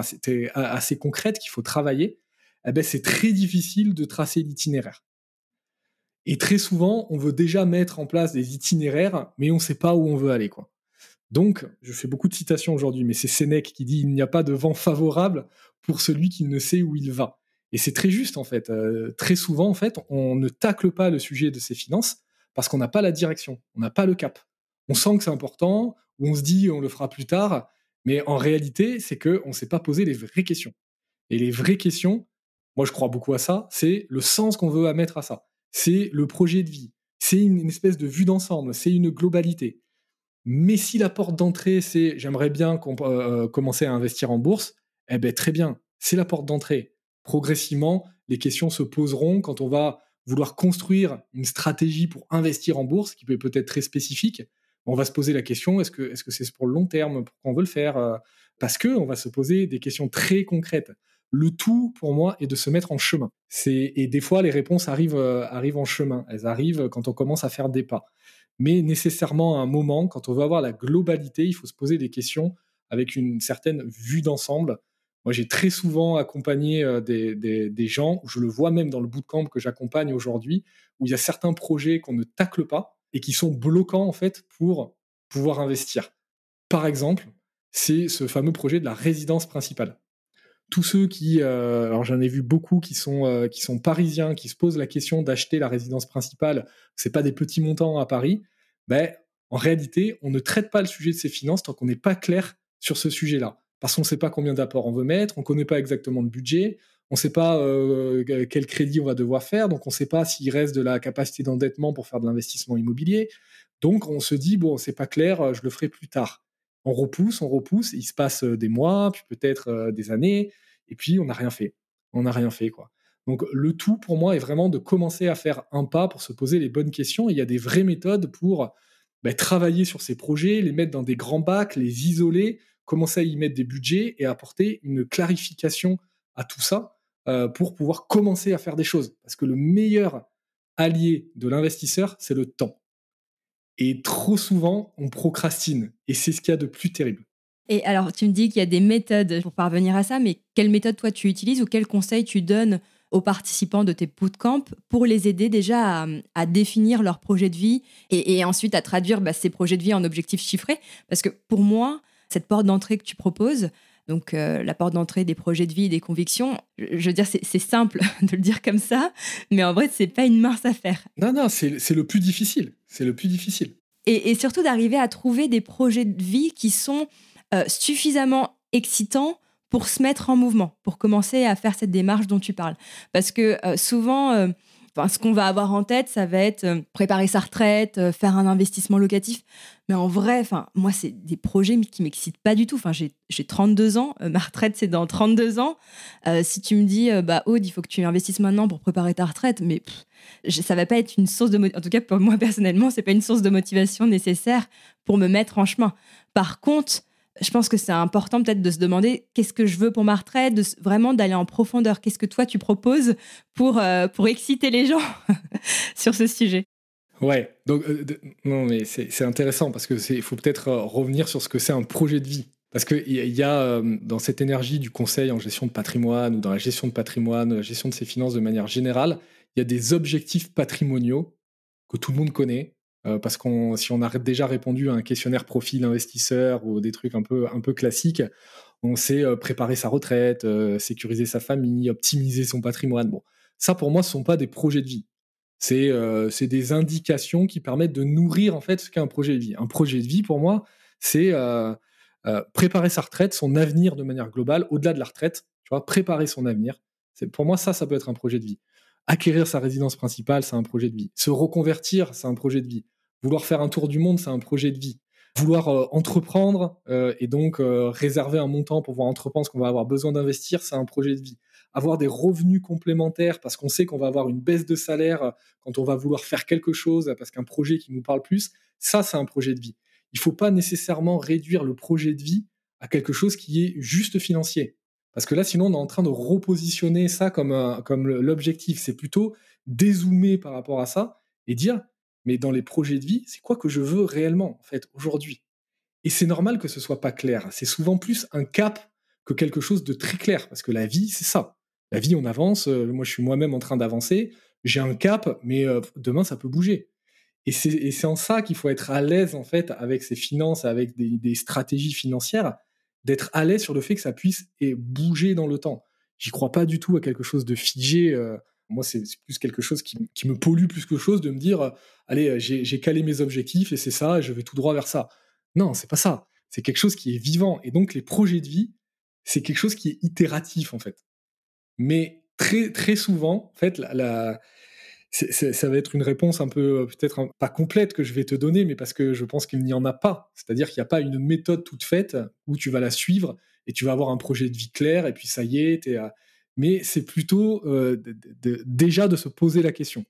assez, concrètes qu'il faut travailler, eh ben c'est très difficile de tracer l'itinéraire. Et très souvent, on veut déjà mettre en place des itinéraires, mais on ne sait pas où on veut aller. quoi. Donc, je fais beaucoup de citations aujourd'hui, mais c'est Sénèque qui dit il n'y a pas de vent favorable pour celui qui ne sait où il va. Et c'est très juste en fait. Euh, très souvent, en fait, on ne tacle pas le sujet de ses finances parce qu'on n'a pas la direction, on n'a pas le cap. On sent que c'est important, on se dit on le fera plus tard, mais en réalité, c'est que on s'est pas posé les vraies questions. Et les vraies questions, moi je crois beaucoup à ça, c'est le sens qu'on veut mettre à ça. C'est le projet de vie. C'est une, espèce de vue d'ensemble, c'est une globalité. Mais si la porte d'entrée, c'est j'aimerais bien euh, commencer à investir en bourse, eh ben très bien, c'est la porte d'entrée. Progressivement, les questions se poseront quand on va vouloir construire une stratégie pour investir en bourse, qui peut peut-être très spécifique. On va se poser la question est-ce que est-ce que c'est pour le long terme Pourquoi on veut le faire euh, Parce que on va se poser des questions très concrètes. Le tout, pour moi, est de se mettre en chemin. C'est et des fois les réponses arrivent euh, arrivent en chemin. Elles arrivent quand on commence à faire des pas. Mais nécessairement à un moment, quand on veut avoir la globalité, il faut se poser des questions avec une certaine vue d'ensemble moi, j'ai très souvent accompagné euh, des, gens, je le vois même dans le bootcamp que j'accompagne aujourd'hui, où il y a certains projets qu'on ne tacle pas et qui sont bloquants en fait pour pouvoir investir. Par exemple, c'est ce fameux projet de la résidence principale. Tous ceux qui, euh, alors j'en ai vu beaucoup qui sont euh, qui sont parisiens, qui se posent la question d'acheter la résidence principale, c'est pas des petits montants à Paris, ben en réalité, on ne traite pas le sujet de ses finances tant qu'on n'est pas clair sur ce sujet-là parce qu'on ne sait pas combien d'apports on veut mettre, on ne connaît pas exactement le budget, on ne sait pas euh, quel crédit on va devoir faire, donc on ne sait pas s'il reste de la capacité d'endettement pour faire de l'investissement immobilier. Donc on se dit, bon, c'est pas clair, euh, je le ferai plus tard. On repousse, on repousse, il se passe euh, des mois, puis peut-être des années, et puis on n'a rien fait. On n'a rien fait, quoi. Donc le tout pour moi est vraiment de commencer à faire un pas pour se poser les bonnes questions. il y a des vraies méthodes pour bah, travailler sur ces projets, les mettre dans des grands bacs, les isoler, commencer à y mettre des budgets et apporter une clarification à tout ça euh, pour pouvoir commencer à faire des choses. Parce que le meilleur allié de l'investisseur, c'est le temps. Et trop souvent, on procrastine. Et c'est ce qu'il y a de plus terrible. Et alors, tu me dis qu'il y a des méthodes pour parvenir à ça, mais quelle méthode toi tu utilises ou quels conseils tu donnes aux participants de tes bootcamps pour les aider déjà à, définir leur projet de vie et, ensuite à traduire bah, ces projets de vie en objectifs chiffrés? Parce que pour moi, cette porte d'entrée que tu proposes, donc euh, la porte d'entrée des projets de vie, des convictions, je veux dire, c'est simple de le dire comme ça, mais en vrai, c'est pas une mince affaire. Non, non, c'est le plus difficile. C'est le plus difficile. Et, surtout d'arriver à trouver des projets de vie qui sont euh, suffisamment excitants pour se mettre en mouvement, pour commencer à faire cette démarche dont tu parles. Parce que euh, souvent, ce qu'on va avoir en tête, ça va être euh, préparer sa retraite, euh, faire un investissement locatif. Mais en vrai, enfin, moi, c'est des projets qui m'excitent pas du tout. Enfin, j'ai 32 ans, euh, ma retraite, c'est dans 32 ans. si tu me dis, bah, Aude, il faut que tu investisses maintenant pour préparer ta retraite, mais ça ça va pas être une source de... En tout cas, pour moi, personnellement, c'est pas une source de motivation nécessaire pour me mettre en chemin. Par contre, je pense que c'est important peut-être de se demander qu'est-ce que je veux pour ma retraite, vraiment d'aller en profondeur. Qu'est-ce que toi tu proposes pour, euh, pour exciter les gens sur ce sujet? Ouais, donc euh, non mais c'est intéressant parce que il faut peut-être euh, revenir sur ce que c'est un projet de vie. Parce qu'il y, y a dans cette énergie du conseil en gestion de patrimoine ou dans la gestion de patrimoine, la gestion de ses finances de manière générale, il y a des objectifs patrimoniaux que tout le monde connaît, euh, parce qu'on si on a déjà répondu à un questionnaire profil investisseur ou des trucs un peu un peu classiques, on sait euh, préparer sa retraite, euh, sécuriser sa famille, optimiser son patrimoine. Bon, ça pour moi ce sont pas des projets de vie. C'est c'est des indications qui permettent de nourrir en fait ce qu'est un projet de vie. Un projet de vie pour moi, c'est préparer sa retraite, son avenir de manière globale, au-delà de la retraite, tu vois, préparer son avenir. Pour moi ça ça peut être un projet de vie. Acquérir sa résidence principale, c'est un projet de vie. Se reconvertir, c'est un projet de vie. Vouloir faire un tour du monde, c'est un projet de vie. Vouloir euh, entreprendre euh, et donc euh, réserver un montant pour pouvoir entreprendre ce qu'on va avoir besoin d'investir, c'est un projet de vie. Avoir des revenus complémentaires parce qu'on sait qu'on va avoir une baisse de salaire quand on va vouloir faire quelque chose parce qu'un projet qui nous parle plus, ça c'est un projet de vie. Il ne faut pas nécessairement réduire le projet de vie à quelque chose qui est juste financier. Parce que là, sinon, on est en train de repositionner ça comme, comme l'objectif. C'est plutôt dézoomer par rapport à ça et dire mais dans les projets de vie, c'est quoi que je veux réellement, en fait, aujourd'hui? Et c'est normal que ce soit pas clair. C'est souvent plus un cap que quelque chose de très clair, parce que la vie, c'est ça. La vie, on avance. Euh, moi, je suis moi-même en train d'avancer. J'ai un cap, mais euh, demain, ça peut bouger. Et c'est en ça qu'il faut être à l'aise, en fait, avec ses finances, avec des, stratégies financières, d'être à l'aise sur le fait que ça puisse bouger dans le temps. J'y crois pas du tout à quelque chose de figé. Euh, moi, c'est plus quelque chose qui, me pollue plus que chose de me dire, euh, allez, euh, j'ai calé mes objectifs et c'est ça, je vais tout droit vers ça. Non, c'est pas ça. C'est quelque chose qui est vivant. Et donc, les projets de vie, c'est quelque chose qui est itératif, en fait. Mais très, très souvent, en fait, la, ça va être une réponse un peu, euh, peut-être pas complète que je vais te donner, mais parce que je pense qu'il n'y en a pas. C'est-à-dire qu'il n'y a pas une méthode toute faite où tu vas la suivre et tu vas avoir un projet de vie clair et puis ça y est, es à mais c'est plutôt euh, déjà de se poser la question,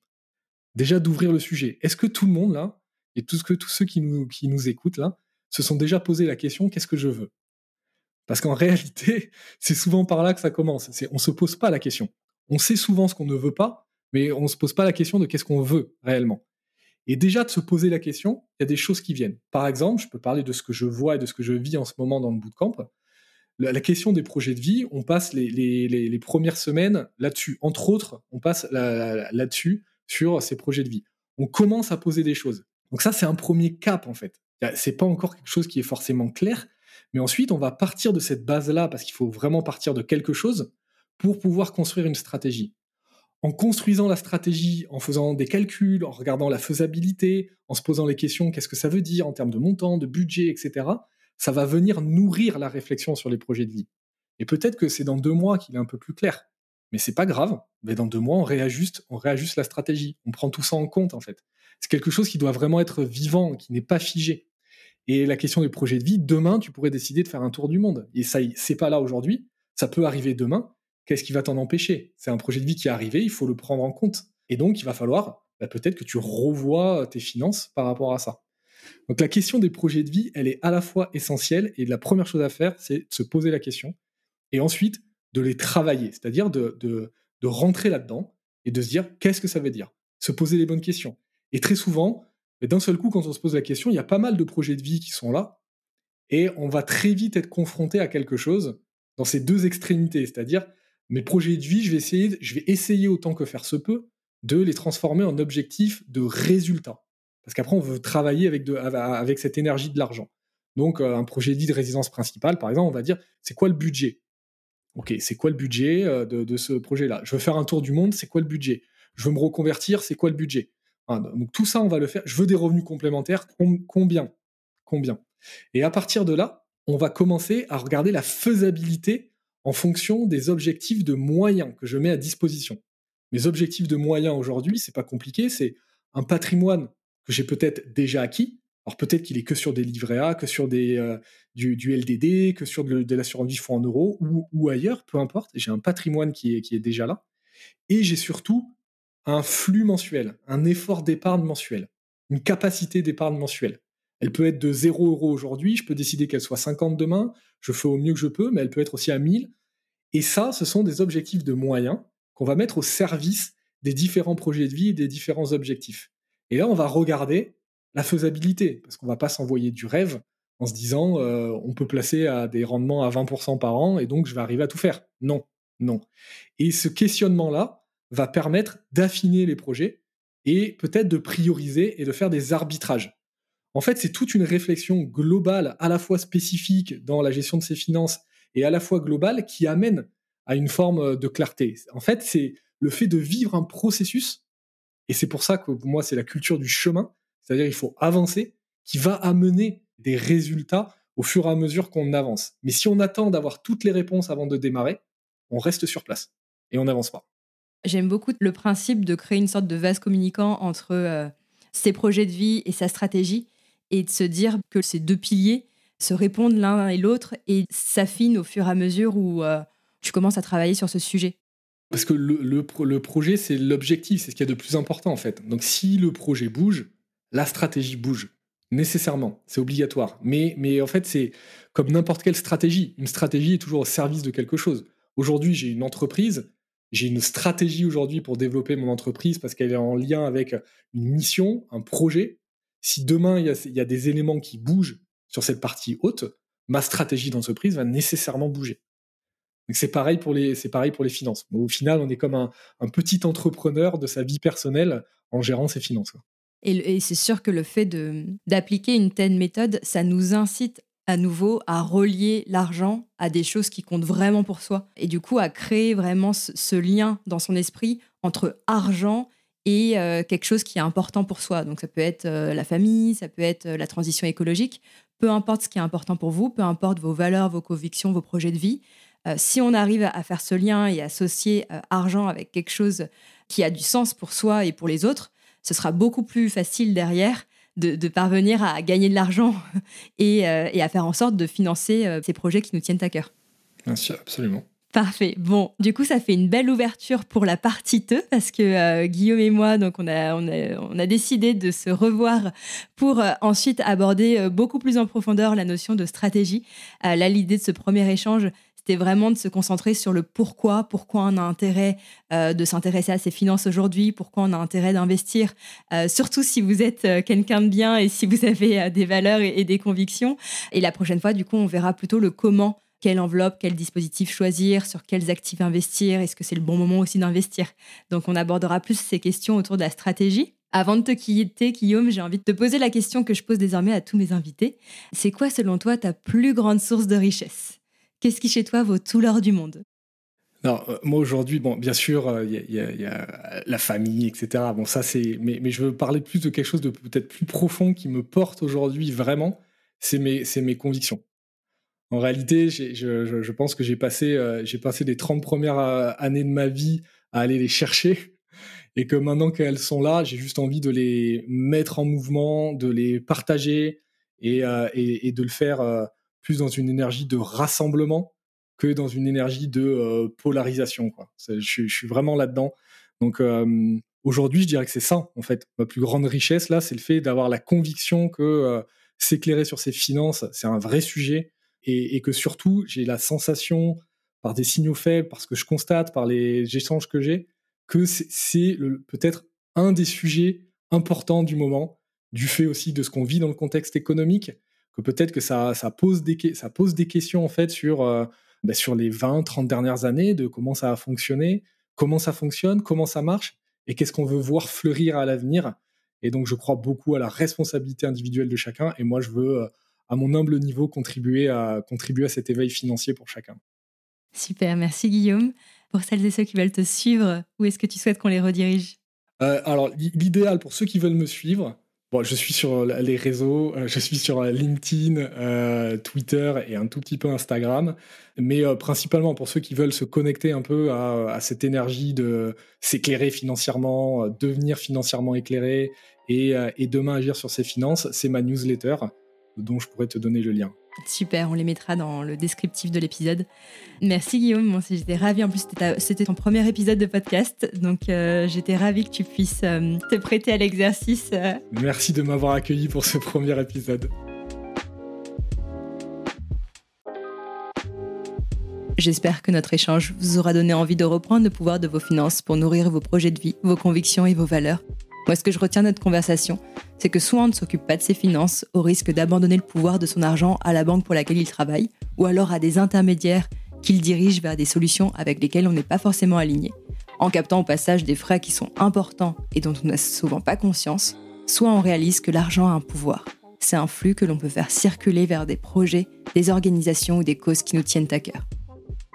déjà d'ouvrir le sujet. Est-ce que tout le monde là, et tout ce que, tous ceux qui nous, qui nous écoutent là, se sont déjà posé la question qu'est-ce que je veux? Parce qu'en réalité, c'est souvent par là que ça commence. On ne se pose pas la question. On sait souvent ce qu'on ne veut pas, mais on ne se pose pas la question de qu'est-ce qu'on veut réellement. Et déjà de se poser la question, il y a des choses qui viennent. Par exemple, je peux parler de ce que je vois et de ce que je vis en ce moment dans le bootcamp la, question des projets de vie, on passe les, premières semaines là-dessus. Entre autres, on passe là-dessus sur ces projets de vie. On commence à poser des choses. Donc ça, c'est un premier cap en fait. C'est pas encore quelque chose qui est forcément clair, mais ensuite, on va partir de cette base-là parce qu'il faut vraiment partir de quelque chose pour pouvoir construire une stratégie. En construisant la stratégie, en faisant des calculs, en regardant la faisabilité, en se posant les questions, qu'est-ce que ça veut dire en termes de montant, de budget, etc., ça va venir nourrir la réflexion sur les projets de vie. Et peut-être que c'est dans deux mois qu'il est un peu plus clair. Mais c'est pas grave. Mais dans deux mois, on réajuste, on réajuste la stratégie. On prend tout ça en compte, en fait. C'est quelque chose qui doit vraiment être vivant, qui n'est pas figé. Et la question des projets de vie, demain, tu pourrais décider de faire un tour du monde. Et ça, c'est pas là aujourd'hui. Ça peut arriver demain. Qu'est-ce qui va t'en empêcher? C'est un projet de vie qui est arrivé, il faut le prendre en compte. Et donc, il va falloir bah, peut-être que tu revoies tes finances par rapport à ça. Donc la question des projets de vie, elle est à la fois essentielle et la première chose à faire, c'est de se poser la question et ensuite de les travailler, c'est-à-dire de, de, rentrer là-dedans et de se dire qu'est-ce que ça veut dire, se poser les bonnes questions. Et très souvent, d'un seul coup, quand on se pose la question, il y a pas mal de projets de vie qui sont là et on va très vite être confronté à quelque chose dans ces deux extrémités, c'est-à-dire mes projets de vie, je vais essayer, autant que faire se peut de les transformer en objectifs de résultats. Parce qu'après, on veut travailler avec, avec cette énergie de l'argent. Donc, euh, un projet dit de résidence principale, par exemple, on va dire, c'est quoi le budget? Ok, c'est quoi le budget euh, de, ce projet-là? Je veux faire un tour du monde, c'est quoi le budget? Je veux me reconvertir, c'est quoi le budget? Donc, tout ça, on va le faire. Je veux des revenus complémentaires, combien? Combien? Et à partir de là, on va commencer à regarder la faisabilité en fonction des objectifs de moyens que je mets à disposition. Mes objectifs de moyens aujourd'hui, c'est pas compliqué, c'est un patrimoine que j'ai peut-être déjà acquis. Alors peut-être qu'il est que sur des livrets A, que sur euh, du, LDD, que sur de, l'assurance vie fonds en euros ou, ailleurs, peu importe. J'ai un patrimoine qui est déjà là. Et j'ai surtout un flux mensuel, un effort d'épargne mensuel, une capacité d'épargne mensuelle. Elle peut être de 0 euros aujourd'hui, je peux décider qu'elle soit 50 demain, je fais au mieux que je peux, mais elle peut être aussi à 1000. Et ça, ce sont des objectifs de moyens qu'on va mettre au service des différents projets de vie et des différents objectifs. Et là, on va regarder la faisabilité, parce qu'on va pas s'envoyer du rêve en se disant euh, on peut placer à des rendements à 20% par an et donc je vais arriver à tout faire. Non, non. Et ce questionnement-là va permettre d'affiner les projets et peut-être de prioriser et de faire des arbitrages. En fait, c'est toute une réflexion globale, à la fois spécifique dans la gestion de ses finances et à la fois globale qui amène à une forme de clarté. En fait, c'est le fait de vivre un processus et c'est pour ça que pour moi, c'est la culture du chemin, c'est-à-dire il faut avancer, qui va amener des résultats au fur et à mesure qu'on avance. Mais si on attend d'avoir toutes les réponses avant de démarrer, on reste sur place et on n'avance pas. J'aime beaucoup le principe de créer une sorte de vase communicant entre euh, ses projets de vie et sa stratégie et de se dire que ces deux piliers se répondent l'un et l'autre et s'affinent au fur et à mesure où euh, tu commences à travailler sur ce sujet. Parce que le, projet, c'est l'objectif, c'est ce qu'il y a de plus important en fait. Donc si le projet bouge, la stratégie bouge. Nécessairement, c'est obligatoire. Mais en fait, c'est comme n'importe quelle stratégie. Une stratégie est toujours au service de quelque chose. Aujourd'hui, j'ai une entreprise. j'ai une stratégie aujourd'hui pour développer mon entreprise parce qu'elle est en lien avec une mission, un projet. Si demain, il y a, des éléments qui bougent sur cette partie haute, ma stratégie d'entreprise va nécessairement bouger. C'est pareil pour les, pareil pour les finances. Au final, on est comme un, petit entrepreneur de sa vie personnelle en gérant ses finances. Et, c'est sûr que le fait d'appliquer une telle méthode, ça nous incite à nouveau à relier l'argent à des choses qui comptent vraiment pour soi. Et du coup, à créer vraiment ce, lien dans son esprit entre argent et euh, quelque chose qui est important pour soi. Donc ça peut être euh, la famille, ça peut être euh, la transition écologique, peu importe ce qui est important pour vous, peu importe vos valeurs, vos convictions, vos projets de vie. si on arrive à faire ce lien et associer argent avec quelque chose qui a du sens pour soi et pour les autres, ce sera beaucoup plus facile derrière de, parvenir à gagner de l'argent et, à faire en sorte de financer ces projets qui nous tiennent à cœur. Bien absolument. Parfait. Bon, du coup, ça fait une belle ouverture pour la partie 2 parce que euh, Guillaume et moi, donc on a, décidé de se revoir pour ensuite aborder beaucoup plus en profondeur la notion de stratégie. là, l'idée de ce premier échange, c'était vraiment de se concentrer sur le pourquoi, pourquoi on a intérêt euh, de s'intéresser à ses finances aujourd'hui, pourquoi on a intérêt d'investir, euh, surtout si vous êtes euh, quelqu'un de bien et si vous avez des valeurs et, des convictions. Et la prochaine fois, du coup, on verra plutôt le comment quelle enveloppe, quel dispositif choisir, sur quels actifs investir, est-ce que c'est le bon moment aussi d'investir? Donc on abordera plus ces questions autour de la stratégie. Avant de te quitter, Guillaume, j'ai envie de te poser la question que je pose désormais à tous mes invités. C'est quoi, selon toi, ta plus grande source de richesse? Qu'est-ce qui chez toi vaut tout l'or du monde? Non, euh, moi aujourd'hui, bon, bien sûr, il euh, y, a la famille, etc. Bon, ça c'est, mais, mais, je veux parler plus de quelque chose de peut-être plus profond qui me porte aujourd'hui vraiment. C'est mes, c'est mes convictions. En réalité, je, je, je, pense que j'ai passé, euh, passé les 30 premières années de ma vie à aller les chercher, et que maintenant qu'elles sont là, j'ai juste envie de les mettre en mouvement, de les partager et, et, et de le faire plus dans une énergie de rassemblement que dans une énergie de euh, polarisation. Quoi. Je, je, suis vraiment là-dedans. Donc euh, aujourd'hui, je dirais que c'est ça, en fait. Ma plus grande richesse, là, c'est le fait d'avoir la conviction que euh, s'éclairer sur ses finances, c'est un vrai sujet et, que surtout, j'ai la sensation, par des signaux faibles, parce que je constate, par les échanges que j'ai, que c'est peut-être un des sujets importants du moment, du fait aussi de ce qu'on vit dans le contexte économique, que peut-être que ça, pose des, questions en fait sur, euh, bah, les 20, 30 dernières années, de comment ça a fonctionné, comment ça fonctionne, comment ça marche, et qu'est-ce qu'on veut voir fleurir à l'avenir. Et donc je crois beaucoup à la responsabilité individuelle de chacun, et moi je veux, euh, à mon humble niveau, contribuer à, contribuer à cet éveil financier pour chacun. Super, merci Guillaume. Pour celles et ceux qui veulent te suivre, où est-ce que tu souhaites qu'on les redirige? Euh, Alors l'idéal pour ceux qui veulent me suivre, Bon, je suis sur les réseaux, euh, je suis sur LinkedIn, euh, Twitter et un tout petit peu Instagram, mais euh, principalement pour ceux qui veulent se connecter un peu à, cette énergie de s'éclairer financièrement, devenir financièrement éclairé et, et demain agir sur ses finances, c'est ma newsletter dont je pourrais te donner le lien. Super, on les mettra dans le descriptif de l'épisode. Merci Guillaume, moi j'étais ravie. En plus, c'était ton premier épisode de podcast, donc euh, j'étais ravie que tu puisses euh, te prêter à l'exercice. Euh. Merci de m'avoir accueilli pour ce premier épisode. J'espère que notre échange vous aura donné envie de reprendre le pouvoir de vos finances pour nourrir vos projets de vie, vos convictions et vos valeurs. Moi, ce que je retiens de notre conversation, c'est que soit on ne s'occupe pas de ses finances au risque d'abandonner le pouvoir de son argent à la banque pour laquelle il travaille, ou alors à des intermédiaires qu'il dirige vers des solutions avec lesquelles on n'est pas forcément aligné, en captant au passage des frais qui sont importants et dont on n'a souvent pas conscience, soit on réalise que l'argent a un pouvoir. C'est un flux que l'on peut faire circuler vers des projets, des organisations ou des causes qui nous tiennent à cœur.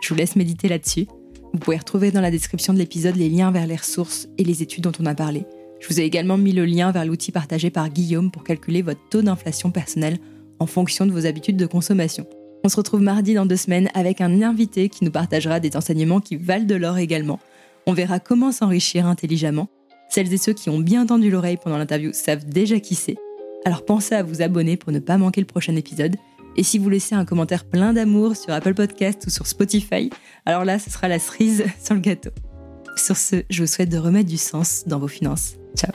Je vous laisse méditer là-dessus. Vous pouvez retrouver dans la description de l'épisode les liens vers les ressources et les études dont on a parlé, je vous ai également mis le lien vers l'outil partagé par Guillaume pour calculer votre taux d'inflation personnel en fonction de vos habitudes de consommation. On se retrouve mardi dans deux semaines avec un invité qui nous partagera des enseignements qui valent de l'or également. On verra comment s'enrichir intelligemment. Celles et ceux qui ont bien tendu l'oreille pendant l'interview savent déjà qui c'est. Alors pensez à vous abonner pour ne pas manquer le prochain épisode. Et si vous laissez un commentaire plein d'amour sur Apple Podcast ou sur Spotify, alors là, ce sera la cerise sur le gâteau. Sur ce, je vous souhaite de remettre du sens dans vos finances. Ciao